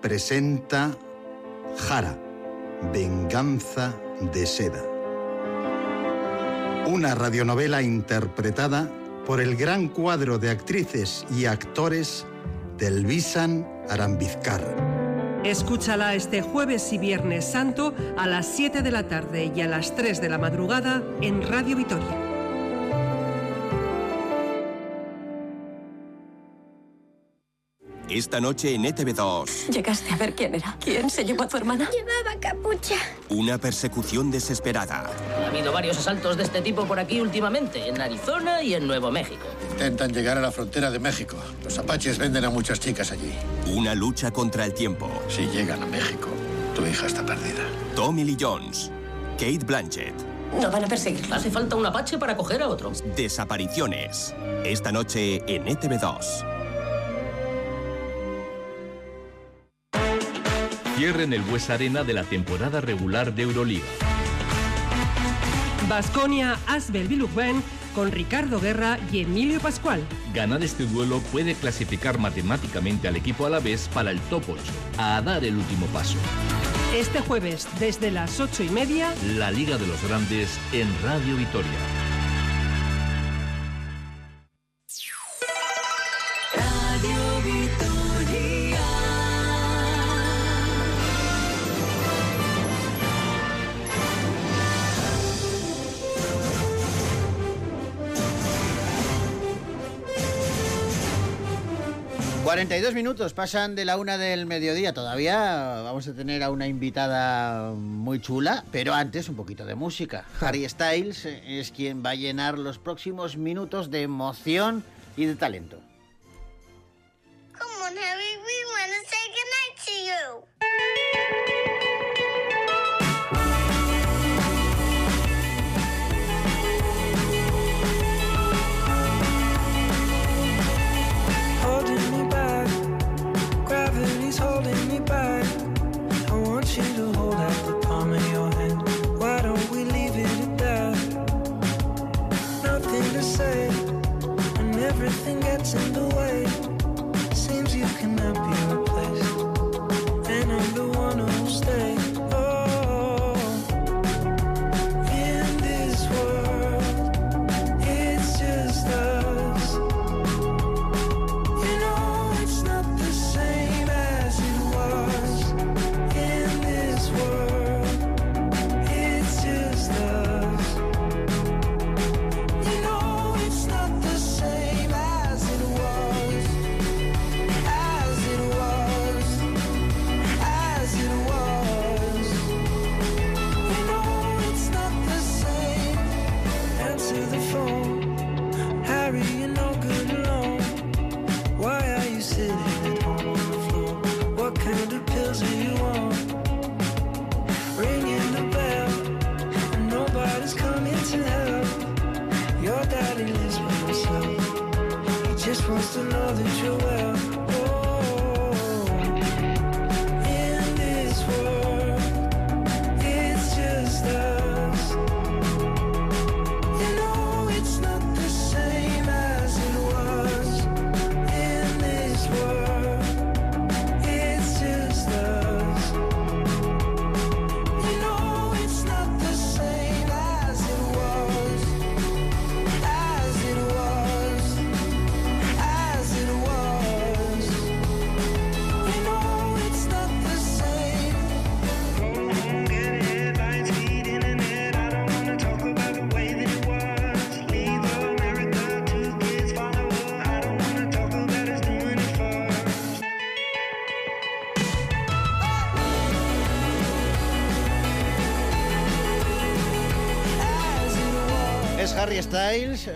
presenta Jara, Venganza de Seda. Una radionovela interpretada por el gran cuadro de actrices y actores del Visan Arambizcar. Escúchala este jueves y viernes santo a las 7 de la tarde y a las 3 de la madrugada en Radio Vitoria. Esta noche en ETV2. ¿Llegaste a ver quién era? ¿Quién se llevó a tu hermana? Llevaba capucha. Una persecución desesperada. Ha habido varios asaltos de este tipo por aquí últimamente, en Arizona y en Nuevo México. Intentan llegar a la frontera de México. Los apaches venden a muchas chicas allí. Una lucha contra el tiempo. Si llegan a México, tu hija está perdida. Tommy Lee Jones. Kate Blanchett. No van a perseguirla. Hace falta un apache para coger a otro. Desapariciones. Esta noche en E ETV2. Cierre en el Bues Arena de la temporada regular de Euroliga. Basconia Asbel Bilugben con Ricardo Guerra y Emilio Pascual. Ganar este duelo puede clasificar matemáticamente al equipo alavés para el top 8, a dar el último paso. Este jueves, desde las ocho y media, La Liga de los Grandes en Radio Vitoria. 42 minutos pasan de la una del mediodía. Todavía vamos a tener a una invitada muy chula, pero antes un poquito de música. Harry Styles es quien va a llenar los próximos minutos de emoción y de talento. Come on, Harry, we want to say goodnight to you.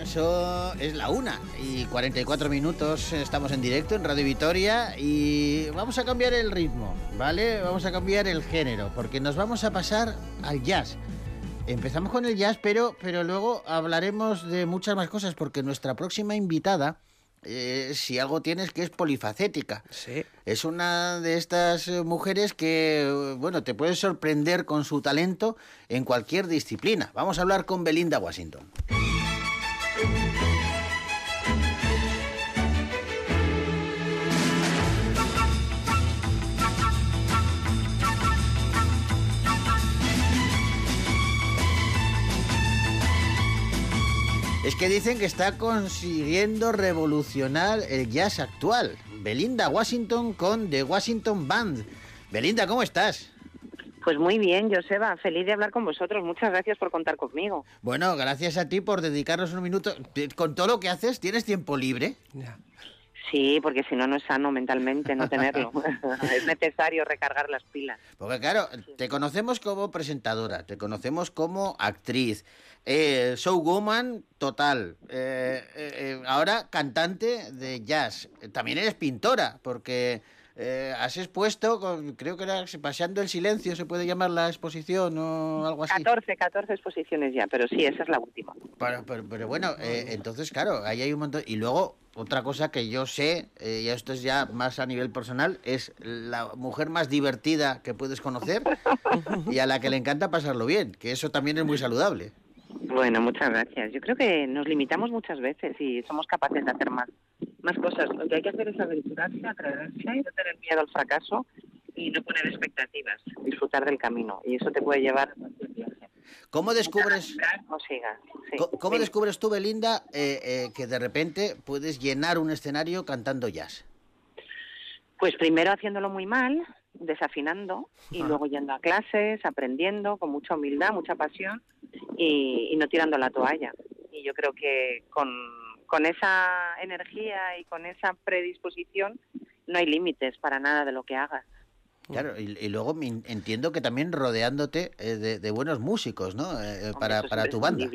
Eso es la una y 44 minutos, estamos en directo en Radio Vitoria y vamos a cambiar el ritmo, ¿vale? Vamos a cambiar el género, porque nos vamos a pasar al jazz. Empezamos con el jazz, pero, pero luego hablaremos de muchas más cosas, porque nuestra próxima invitada, eh, si algo tienes que es polifacética. Sí. Es una de estas eh, mujeres que, bueno, te puede sorprender con su talento en cualquier disciplina. Vamos a hablar con Belinda Washington. Es que dicen que está consiguiendo revolucionar el jazz actual. Belinda Washington con The Washington Band. Belinda, ¿cómo estás? Pues muy bien, Joseba, feliz de hablar con vosotros. Muchas gracias por contar conmigo. Bueno, gracias a ti por dedicarnos un minuto. Con todo lo que haces, ¿tienes tiempo libre? Sí, porque si no, no es sano mentalmente no tenerlo. es necesario recargar las pilas. Porque claro, te conocemos como presentadora, te conocemos como actriz, eh, showwoman total, eh, eh, eh, ahora cantante de jazz. También eres pintora, porque eh, has expuesto, con- creo que era Paseando el Silencio, se puede llamar la exposición o algo así. 14, 14 exposiciones ya, pero sí, esa es la última. Pero, pero, pero bueno, eh, entonces, claro, ahí hay un montón. Y luego, otra cosa que yo sé, eh, y esto es ya más a nivel personal, es la mujer más divertida que puedes conocer y a la que le encanta pasarlo bien, que eso también es muy saludable. Bueno, muchas gracias. Yo creo que nos limitamos muchas veces y somos capaces de hacer más, más cosas. Lo que hay que hacer es aventurarse, atreverse, no tener miedo al fracaso y no poner expectativas, disfrutar del camino. Y eso te puede llevar. ¿Cómo descubres, cómo descubres tú, Belinda, eh, eh, que de repente puedes llenar un escenario cantando jazz? Pues primero haciéndolo muy mal, desafinando, y luego yendo a clases, aprendiendo con mucha humildad, mucha pasión y, y no tirando la toalla. Y yo creo que con, con esa energía y con esa predisposición no hay límites para nada de lo que hagas. Claro, y, y luego entiendo que también rodeándote eh, de, de buenos músicos, ¿no? Eh, para, eso es para tu banda.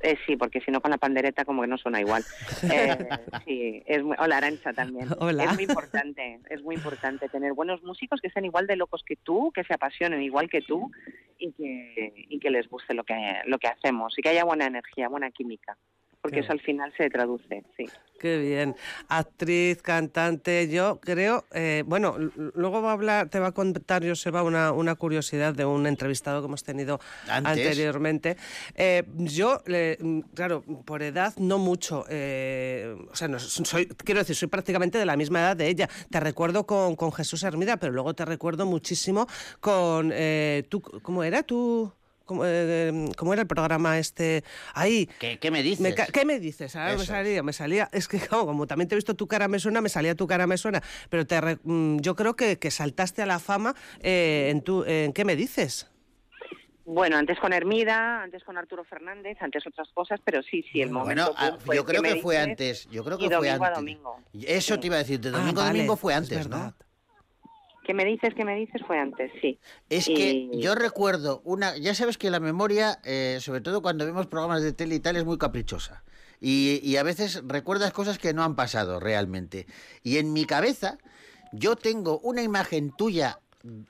Eh, sí, porque si no con la pandereta como que no suena igual. Eh, sí, es muy, o la arancha también. Hola. Es muy importante, es muy importante tener buenos músicos que estén igual de locos que tú, que se apasionen igual que tú y que, y que les guste lo que, lo que hacemos y que haya buena energía, buena química. Porque Qué eso al final se traduce, sí. Qué bien. Actriz, cantante, yo creo, eh, bueno, luego va a hablar, te va a contar Joseba una, una curiosidad de un entrevistado que hemos tenido Antes. anteriormente. Eh, yo, le- mm, claro, por edad no mucho, eh, o sea, no, soy, quiero decir, soy prácticamente de la misma edad de ella. Te recuerdo con, con Jesús Hermida, pero luego te recuerdo muchísimo con, eh, tú, ¿cómo era? ¿Tú? ¿Cómo, eh, cómo era el programa este? Ahí. ¿Qué, qué me dices? Me ¿Qué me dices? Ahora me Eso salía, me salía, es que como también te he visto tu cara me suena, me salía tu cara me suena, pero te re- mm, yo creo que, que saltaste a la fama eh, en tu, en ¿qué me dices? Bueno, antes con Hermida, antes con Arturo Fernández, antes otras cosas, pero sí, sí, el momento. Bueno, ah, fue yo creo ¿Qué que fue antes. Yo creo y que fue domingo a antes. domingo. Eso te iba a decir, de Ah, domingo a vale, domingo fue es antes, ¿no? ¿Qué me dices? ¿Qué me dices? Fue antes, sí. Es Y- que yo recuerdo una, ya sabes que la memoria, eh, sobre todo cuando vemos programas de tele y tal, es muy caprichosa. Y, y a veces recuerdas cosas que no han pasado realmente. Y en mi cabeza yo tengo una imagen tuya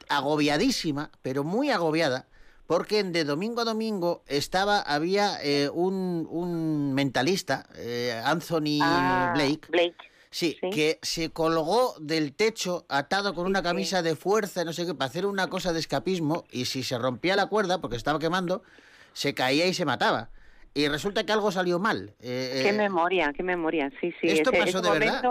agobiadísima, pero muy agobiada, porque de domingo a domingo estaba, había eh, un, un mentalista, eh, Anthony Ah, Blake, Blake. Sí, que se colgó del techo atado con una camisa de fuerza, no sé qué, para hacer una cosa de escapismo y si se rompía la cuerda, porque estaba quemando, se caía y se mataba. Y resulta que algo salió mal. Eh, Qué eh, memoria, qué memoria, sí, sí. ¿Esto ese- pasó ese de verdad?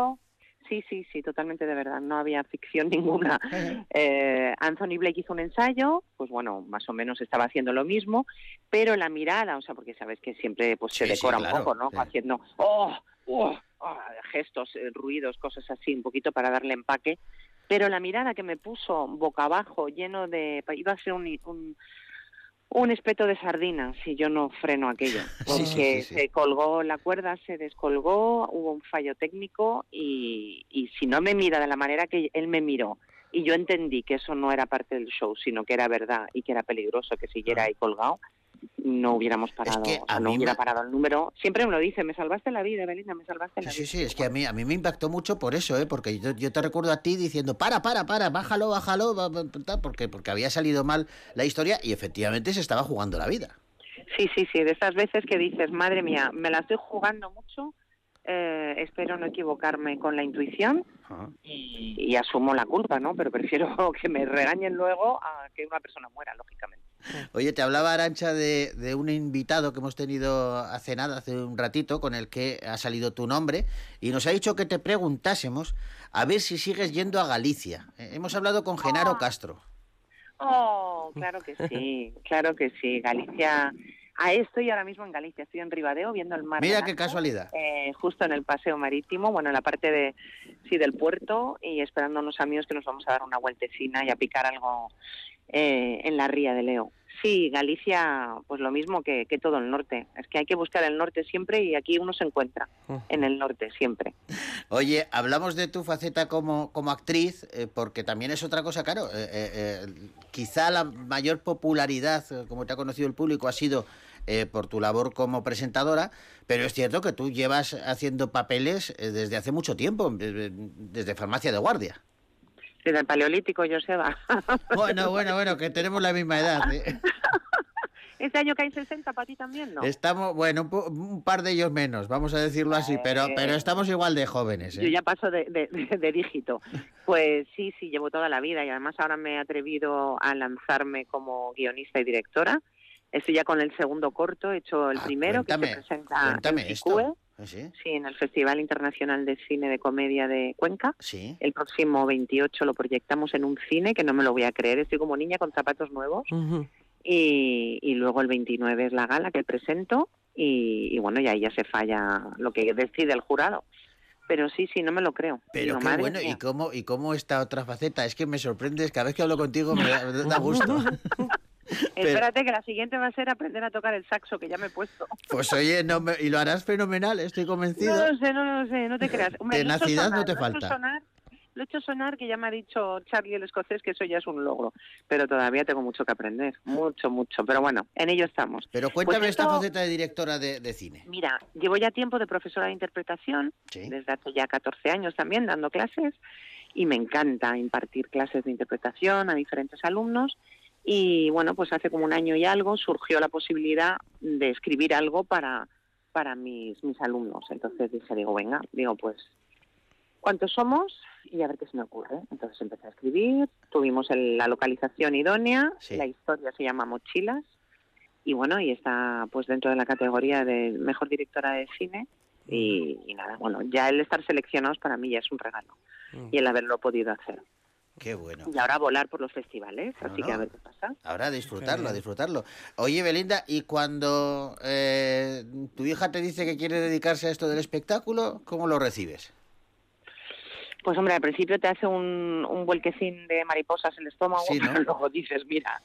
Sí, sí, sí, totalmente de verdad. No había ficción ninguna. Eh, Anthony Blake hizo un ensayo, pues bueno, más o menos estaba haciendo lo mismo, pero la mirada, o sea, porque sabes que siempre pues se Sí, sí, decora claro, un poco, ¿no? sí. Haciendo, oh, oh, oh", gestos, eh, ruidos, cosas así, un poquito para darle empaque. Pero la mirada que me puso boca abajo, lleno de, iba a ser un, un un espeto de sardinas si yo no freno aquello. Porque sí, sí, sí. se colgó la cuerda, se descolgó, hubo un fallo técnico y, y si no me mira de la manera que él me miró y yo entendí que eso no era parte del show, sino que era verdad y que era peligroso que siguiera ahí colgado, no hubiéramos parado, que o sea, no hubiera me- parado el número. Siempre me lo dice, me salvaste la vida, Belinda, me salvaste la Sí, vida. sí, es que a mí, a mí me impactó mucho por eso, ¿eh? porque yo, yo te recuerdo a ti diciendo, para, para, para, bájalo, bájalo, ba- ba- tal", porque, porque había salido mal la historia y efectivamente se estaba jugando la vida. Sí, sí, sí, de estas veces que dices, madre mía, me la estoy jugando mucho, eh, espero no equivocarme con la intuición y, y asumo la culpa, ¿no? Pero prefiero que me regañen luego a que una persona muera, lógicamente. Oye, te hablaba Arancha de, de un invitado que hemos tenido hace nada, hace un ratito, con el que ha salido tu nombre, y nos ha dicho que te preguntásemos a ver si sigues yendo a Galicia. Eh, hemos hablado con Genaro Castro. Oh, claro que sí, claro que sí. Galicia, a estoy ahora mismo en Galicia, estoy en Ribadeo viendo el mar. Mira qué casualidad. eh, justo en el paseo marítimo, bueno, en la parte de sí del puerto y esperando a unos amigos que nos vamos a dar una vueltecina y a picar algo eh, en la ría de Leo. Sí, Galicia, pues lo mismo que, que todo el norte. Es que hay que buscar el norte siempre y aquí uno se encuentra en el norte siempre. Oye, hablamos de tu faceta como, como actriz, eh, porque también es otra cosa, claro. eh, eh, quizá la mayor popularidad, como te ha conocido el público, ha sido eh, por tu labor como presentadora, pero es cierto que tú llevas haciendo papeles eh, desde hace mucho tiempo, desde farmacia de guardia. Desde el Paleolítico, Joseba. Bueno, bueno, bueno, que tenemos la misma edad. ¿eh? Este año que hay 60 para ti también, ¿no? Estamos, bueno, un, un par de ellos menos, vamos a decirlo así, pero, pero estamos igual de jóvenes. ¿eh? Yo ya paso de, de- de- de dígito. Pues sí, sí, llevo toda la vida y además ahora me he atrevido a lanzarme como guionista y directora. Estoy ya con el segundo corto, he hecho el primero que Ah, cuéntame, se presenta cuéntame en esto. ¿Ah, ¿Sí? sí, en el Festival Internacional de Cine de Comedia de Cuenca. Sí. El próximo 28 lo proyectamos en un cine que no me lo voy a creer, estoy como niña con zapatos nuevos. Y, y luego el 29 es la gala que presento y, y bueno, y ahí ya se falla lo que decide el jurado. Pero sí, sí, no me lo creo. Pero Digo, qué madre bueno, mía. ¿y cómo, ¿y cómo esta otra faceta? Es que me sorprendes, cada vez que hablo contigo me da, me da gusto. Pero- Espérate que la siguiente va a ser aprender a tocar el saxo, que ya me he puesto. Pues oye, no me- y lo harás fenomenal, estoy convencido. No lo sé, no lo sé, no te creas. Hombre, Tenacidad no sonar, te he hecho falta. sonar- Lo he hecho sonar que ya me ha dicho Charlie el escocés que eso ya es un logro, pero todavía tengo mucho que aprender, mucho, mucho. Pero bueno, en ello estamos. Pero cuéntame Pues esta esto- faceta de directora de, de cine. Mira, llevo ya tiempo de profesora de interpretación, Sí. desde hace ya 14 años también dando clases, y me encanta impartir clases de interpretación a diferentes alumnos. Y bueno, pues hace como un año y algo surgió la posibilidad de escribir algo para, para mis, mis alumnos. Entonces dije, digo, venga, digo, pues, ¿cuántos somos? Y a ver qué se me ocurre. Entonces empecé a escribir, tuvimos el- la localización idónea, Sí. la historia se llama Mochilas, y bueno, y está pues dentro de la categoría de mejor directora de cine y, y nada, bueno, ya el estar seleccionados para mí ya es un regalo y el haberlo podido hacer. Qué bueno. Y ahora volar por los festivales, así que a ver qué pasa. Ahora a disfrutarlo, a disfrutarlo. Oye, Belinda, ¿y cuando eh, tu hija te dice que quiere dedicarse a esto del espectáculo, cómo lo recibes? Pues hombre, al principio te hace un, un vuelquecín de mariposas en el estómago, Sí, ¿no? pero luego dices, mira,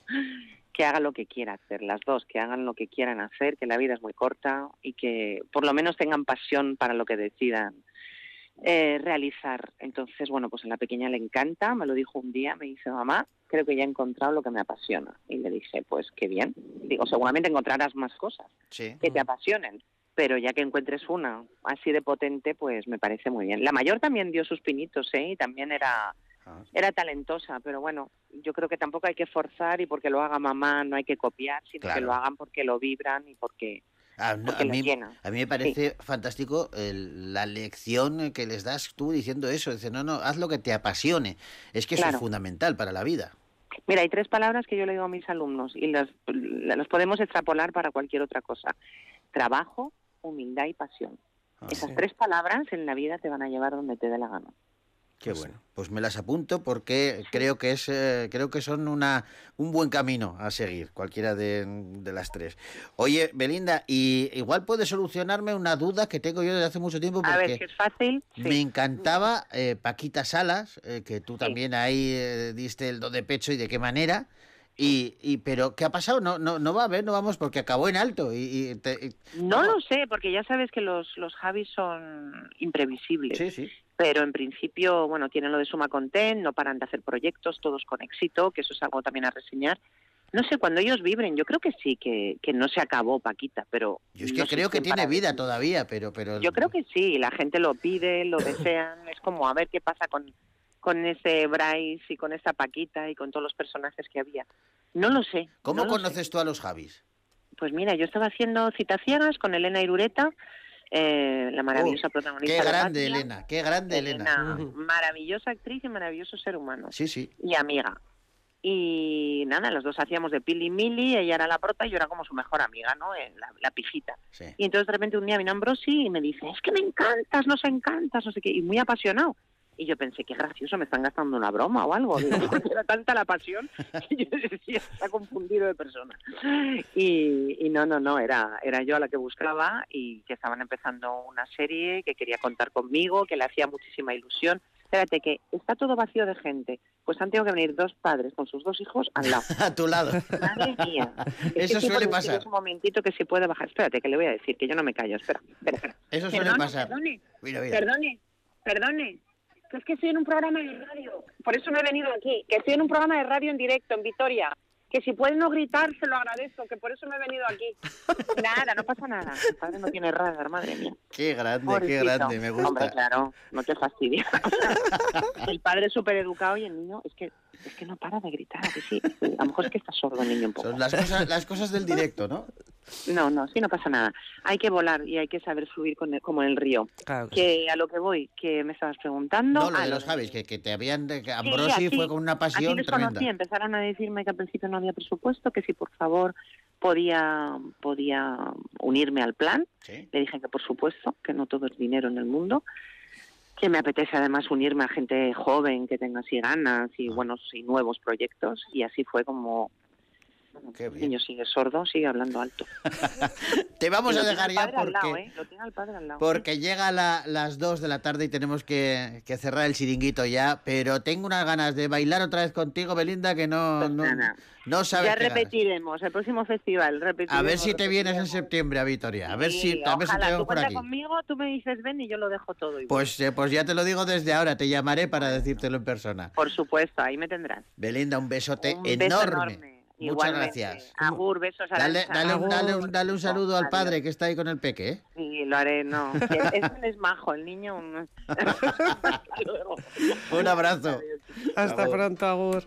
que haga lo que quiera hacer, las dos, que hagan lo que quieran hacer, que la vida es muy corta y que por lo menos tengan pasión para lo que decidan eh, realizar. Entonces, bueno, pues a la pequeña le encanta, me lo dijo un día, me dice, mamá, creo que ya he encontrado lo que me apasiona. Y le dije, pues qué bien. Digo, seguramente encontrarás más cosas Sí. que te apasionen. Pero ya que encuentres una así de potente, pues me parece muy bien. La mayor también dio sus pinitos, ¿eh? Y también era, era talentosa, pero bueno, yo creo que tampoco hay que forzar y porque lo haga mamá no hay que copiar, sino que lo hagan porque lo vibran y porque, Ah, no, a, mí, a mí me parece fantástico el- la lección que les das tú diciendo eso. Dice, no, no, haz lo que te apasione. Es que eso Claro. es fundamental para la vida. Mira, hay tres palabras que yo le digo a mis alumnos y las, las podemos extrapolar para cualquier otra cosa. Trabajo, humildad y pasión. Esas sí. tres palabras en la vida te van a llevar donde te dé la gana. Qué bueno. Pues me las apunto porque creo que es eh, creo que son una un buen camino a seguir, cualquiera de, de las tres. Oye, Belinda, y igual puedes solucionarme una duda que tengo yo desde hace mucho tiempo A ver, porque si es fácil. sí. me encantaba eh, Paquita Salas, eh, que tú también ahí eh, diste el do de pecho y de qué manera. Y, y pero ¿qué ha pasado? No no no va a ver, no vamos porque acabó en alto y, y te- y- No lo sé, porque ya sabes que los, los Javis son imprevisibles. Sí, sí. Pero en principio, bueno, tienen lo de Suma Content, no paran de hacer proyectos, todos con éxito, que eso es algo también a reseñar. No sé, cuando ellos vibren, yo creo que sí, que, que no se acabó Paquita, pero... Yo es que no sé creo que tiene vida decir. todavía, pero... pero Yo creo que sí, la gente lo pide, lo desean, es como a ver qué pasa con, con ese Bryce y con esa Paquita y con todos los personajes que había. No lo sé. ¿Cómo no lo sé. conoces tú a los Javis? Pues mira, yo estaba haciendo citas ciegas con Elena Irureta, eh, la maravillosa protagonista. Oh, Qué de grande, Patria. Elena, qué grande, Elena. maravillosa actriz y maravilloso ser humano. Sí, sí. Y amiga. Y nada, los dos hacíamos de Pili Mili, ella era la prota y yo era como su mejor amiga, ¿no? Eh, La, la pijita. Sí. Y entonces de repente un día vino Ambrosi y me dice, es que me encantas, nos encantas, no sé qué, y muy apasionado. Y yo pensé, qué gracioso, me están gastando una broma o algo. Digo, porque era tanta la pasión que yo decía, está confundido de persona. Y, y no, no, no, era, era yo a la que buscaba y que estaban empezando una serie, que quería contar conmigo, que le hacía muchísima ilusión. Espérate, que está todo vacío de gente. Pues han tenido que venir dos padres con sus dos hijos al lado. A tu lado. Madre mía. Es Eso suele pasar. Un momentito que si puede bajar. Espérate, que le voy a decir, que yo no me callo. Espera, espera, espera. Eso suele Perdone, pasar. Perdone, Mira, mira. perdone, perdone. Que es que estoy en un programa de radio. Por eso me he venido aquí. Que estoy en un programa de radio en directo, en Vitoria. Que si pueden no gritar, se lo agradezco. Que por eso me he venido aquí. Nada, no pasa nada. Mi padre no tiene radar, madre mía. Qué grande, qué Pobrecito. grande, me gusta. Hombre, claro, no te fastidies. el padre es súper educado y el niño es que es que no para de gritar, ¿a que sí. A lo mejor es que está sordo el niño un poco. Son las cosas, las cosas del directo, ¿no? No, no, sí, no pasa nada. Hay que volar y hay que saber fluir con el- como en el río. Claro que a lo que voy, que me estabas preguntando. No, lo a de lo los Javis, que, que te habían... Que Sí, Ambrosi así- fue con una pasión les tremenda. conocí, empezaron a decirme que al principio no había presupuesto, que si por favor podía, podía unirme al plan. Le dije que por supuesto, que no todo es dinero en el mundo, que me apetece además unirme a gente joven que tenga así ganas y Ah. buenos y nuevos proyectos y así fue como bueno, el niño sigue sordo, sigue hablando alto. Te vamos a dejar ya lado, porque... ¿eh? Lo tiene al padre al lado. Porque llega la- las 2 de la tarde y tenemos que, que cerrar el chiringuito ya, pero tengo unas ganas de bailar otra vez contigo, Belinda, que no, no, no sabes ya qué ganas. repetiremos, el próximo festival repetiremos. A ver si te vienes en septiembre a Vitoria, a ver Sí, si, a ver si te vemos por aquí. conmigo, tú me dices ven y yo lo dejo todo. igual. Pues, eh, pues ya te lo digo desde ahora, te llamaré para decírtelo en persona. Por supuesto, ahí me tendrás. Belinda, un besote Un beso enorme. Muchas Igualmente. gracias. Agur, besos a Dale, dale, un, dale, un, dale un saludo al padre que está ahí con el peque, ¿eh? Sí, lo haré, no. Es, es, majo, el niño. un- abrazo. Hasta Agur. pronto, Agur.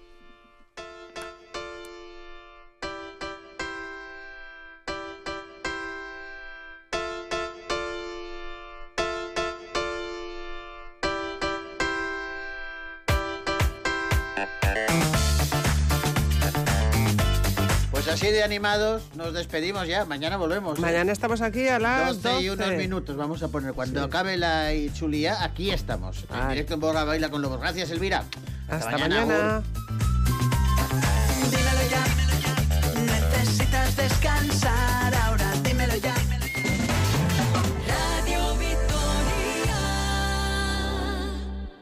así de animados nos despedimos ya. Mañana volvemos. ¿eh? Mañana estamos aquí a las 12, y unos minutos. Vamos a poner cuando acabe la chulía. Aquí estamos. En directo en Borra Baila con Lobos. Gracias, Elvira. Hasta, mañana. Necesitas descansar.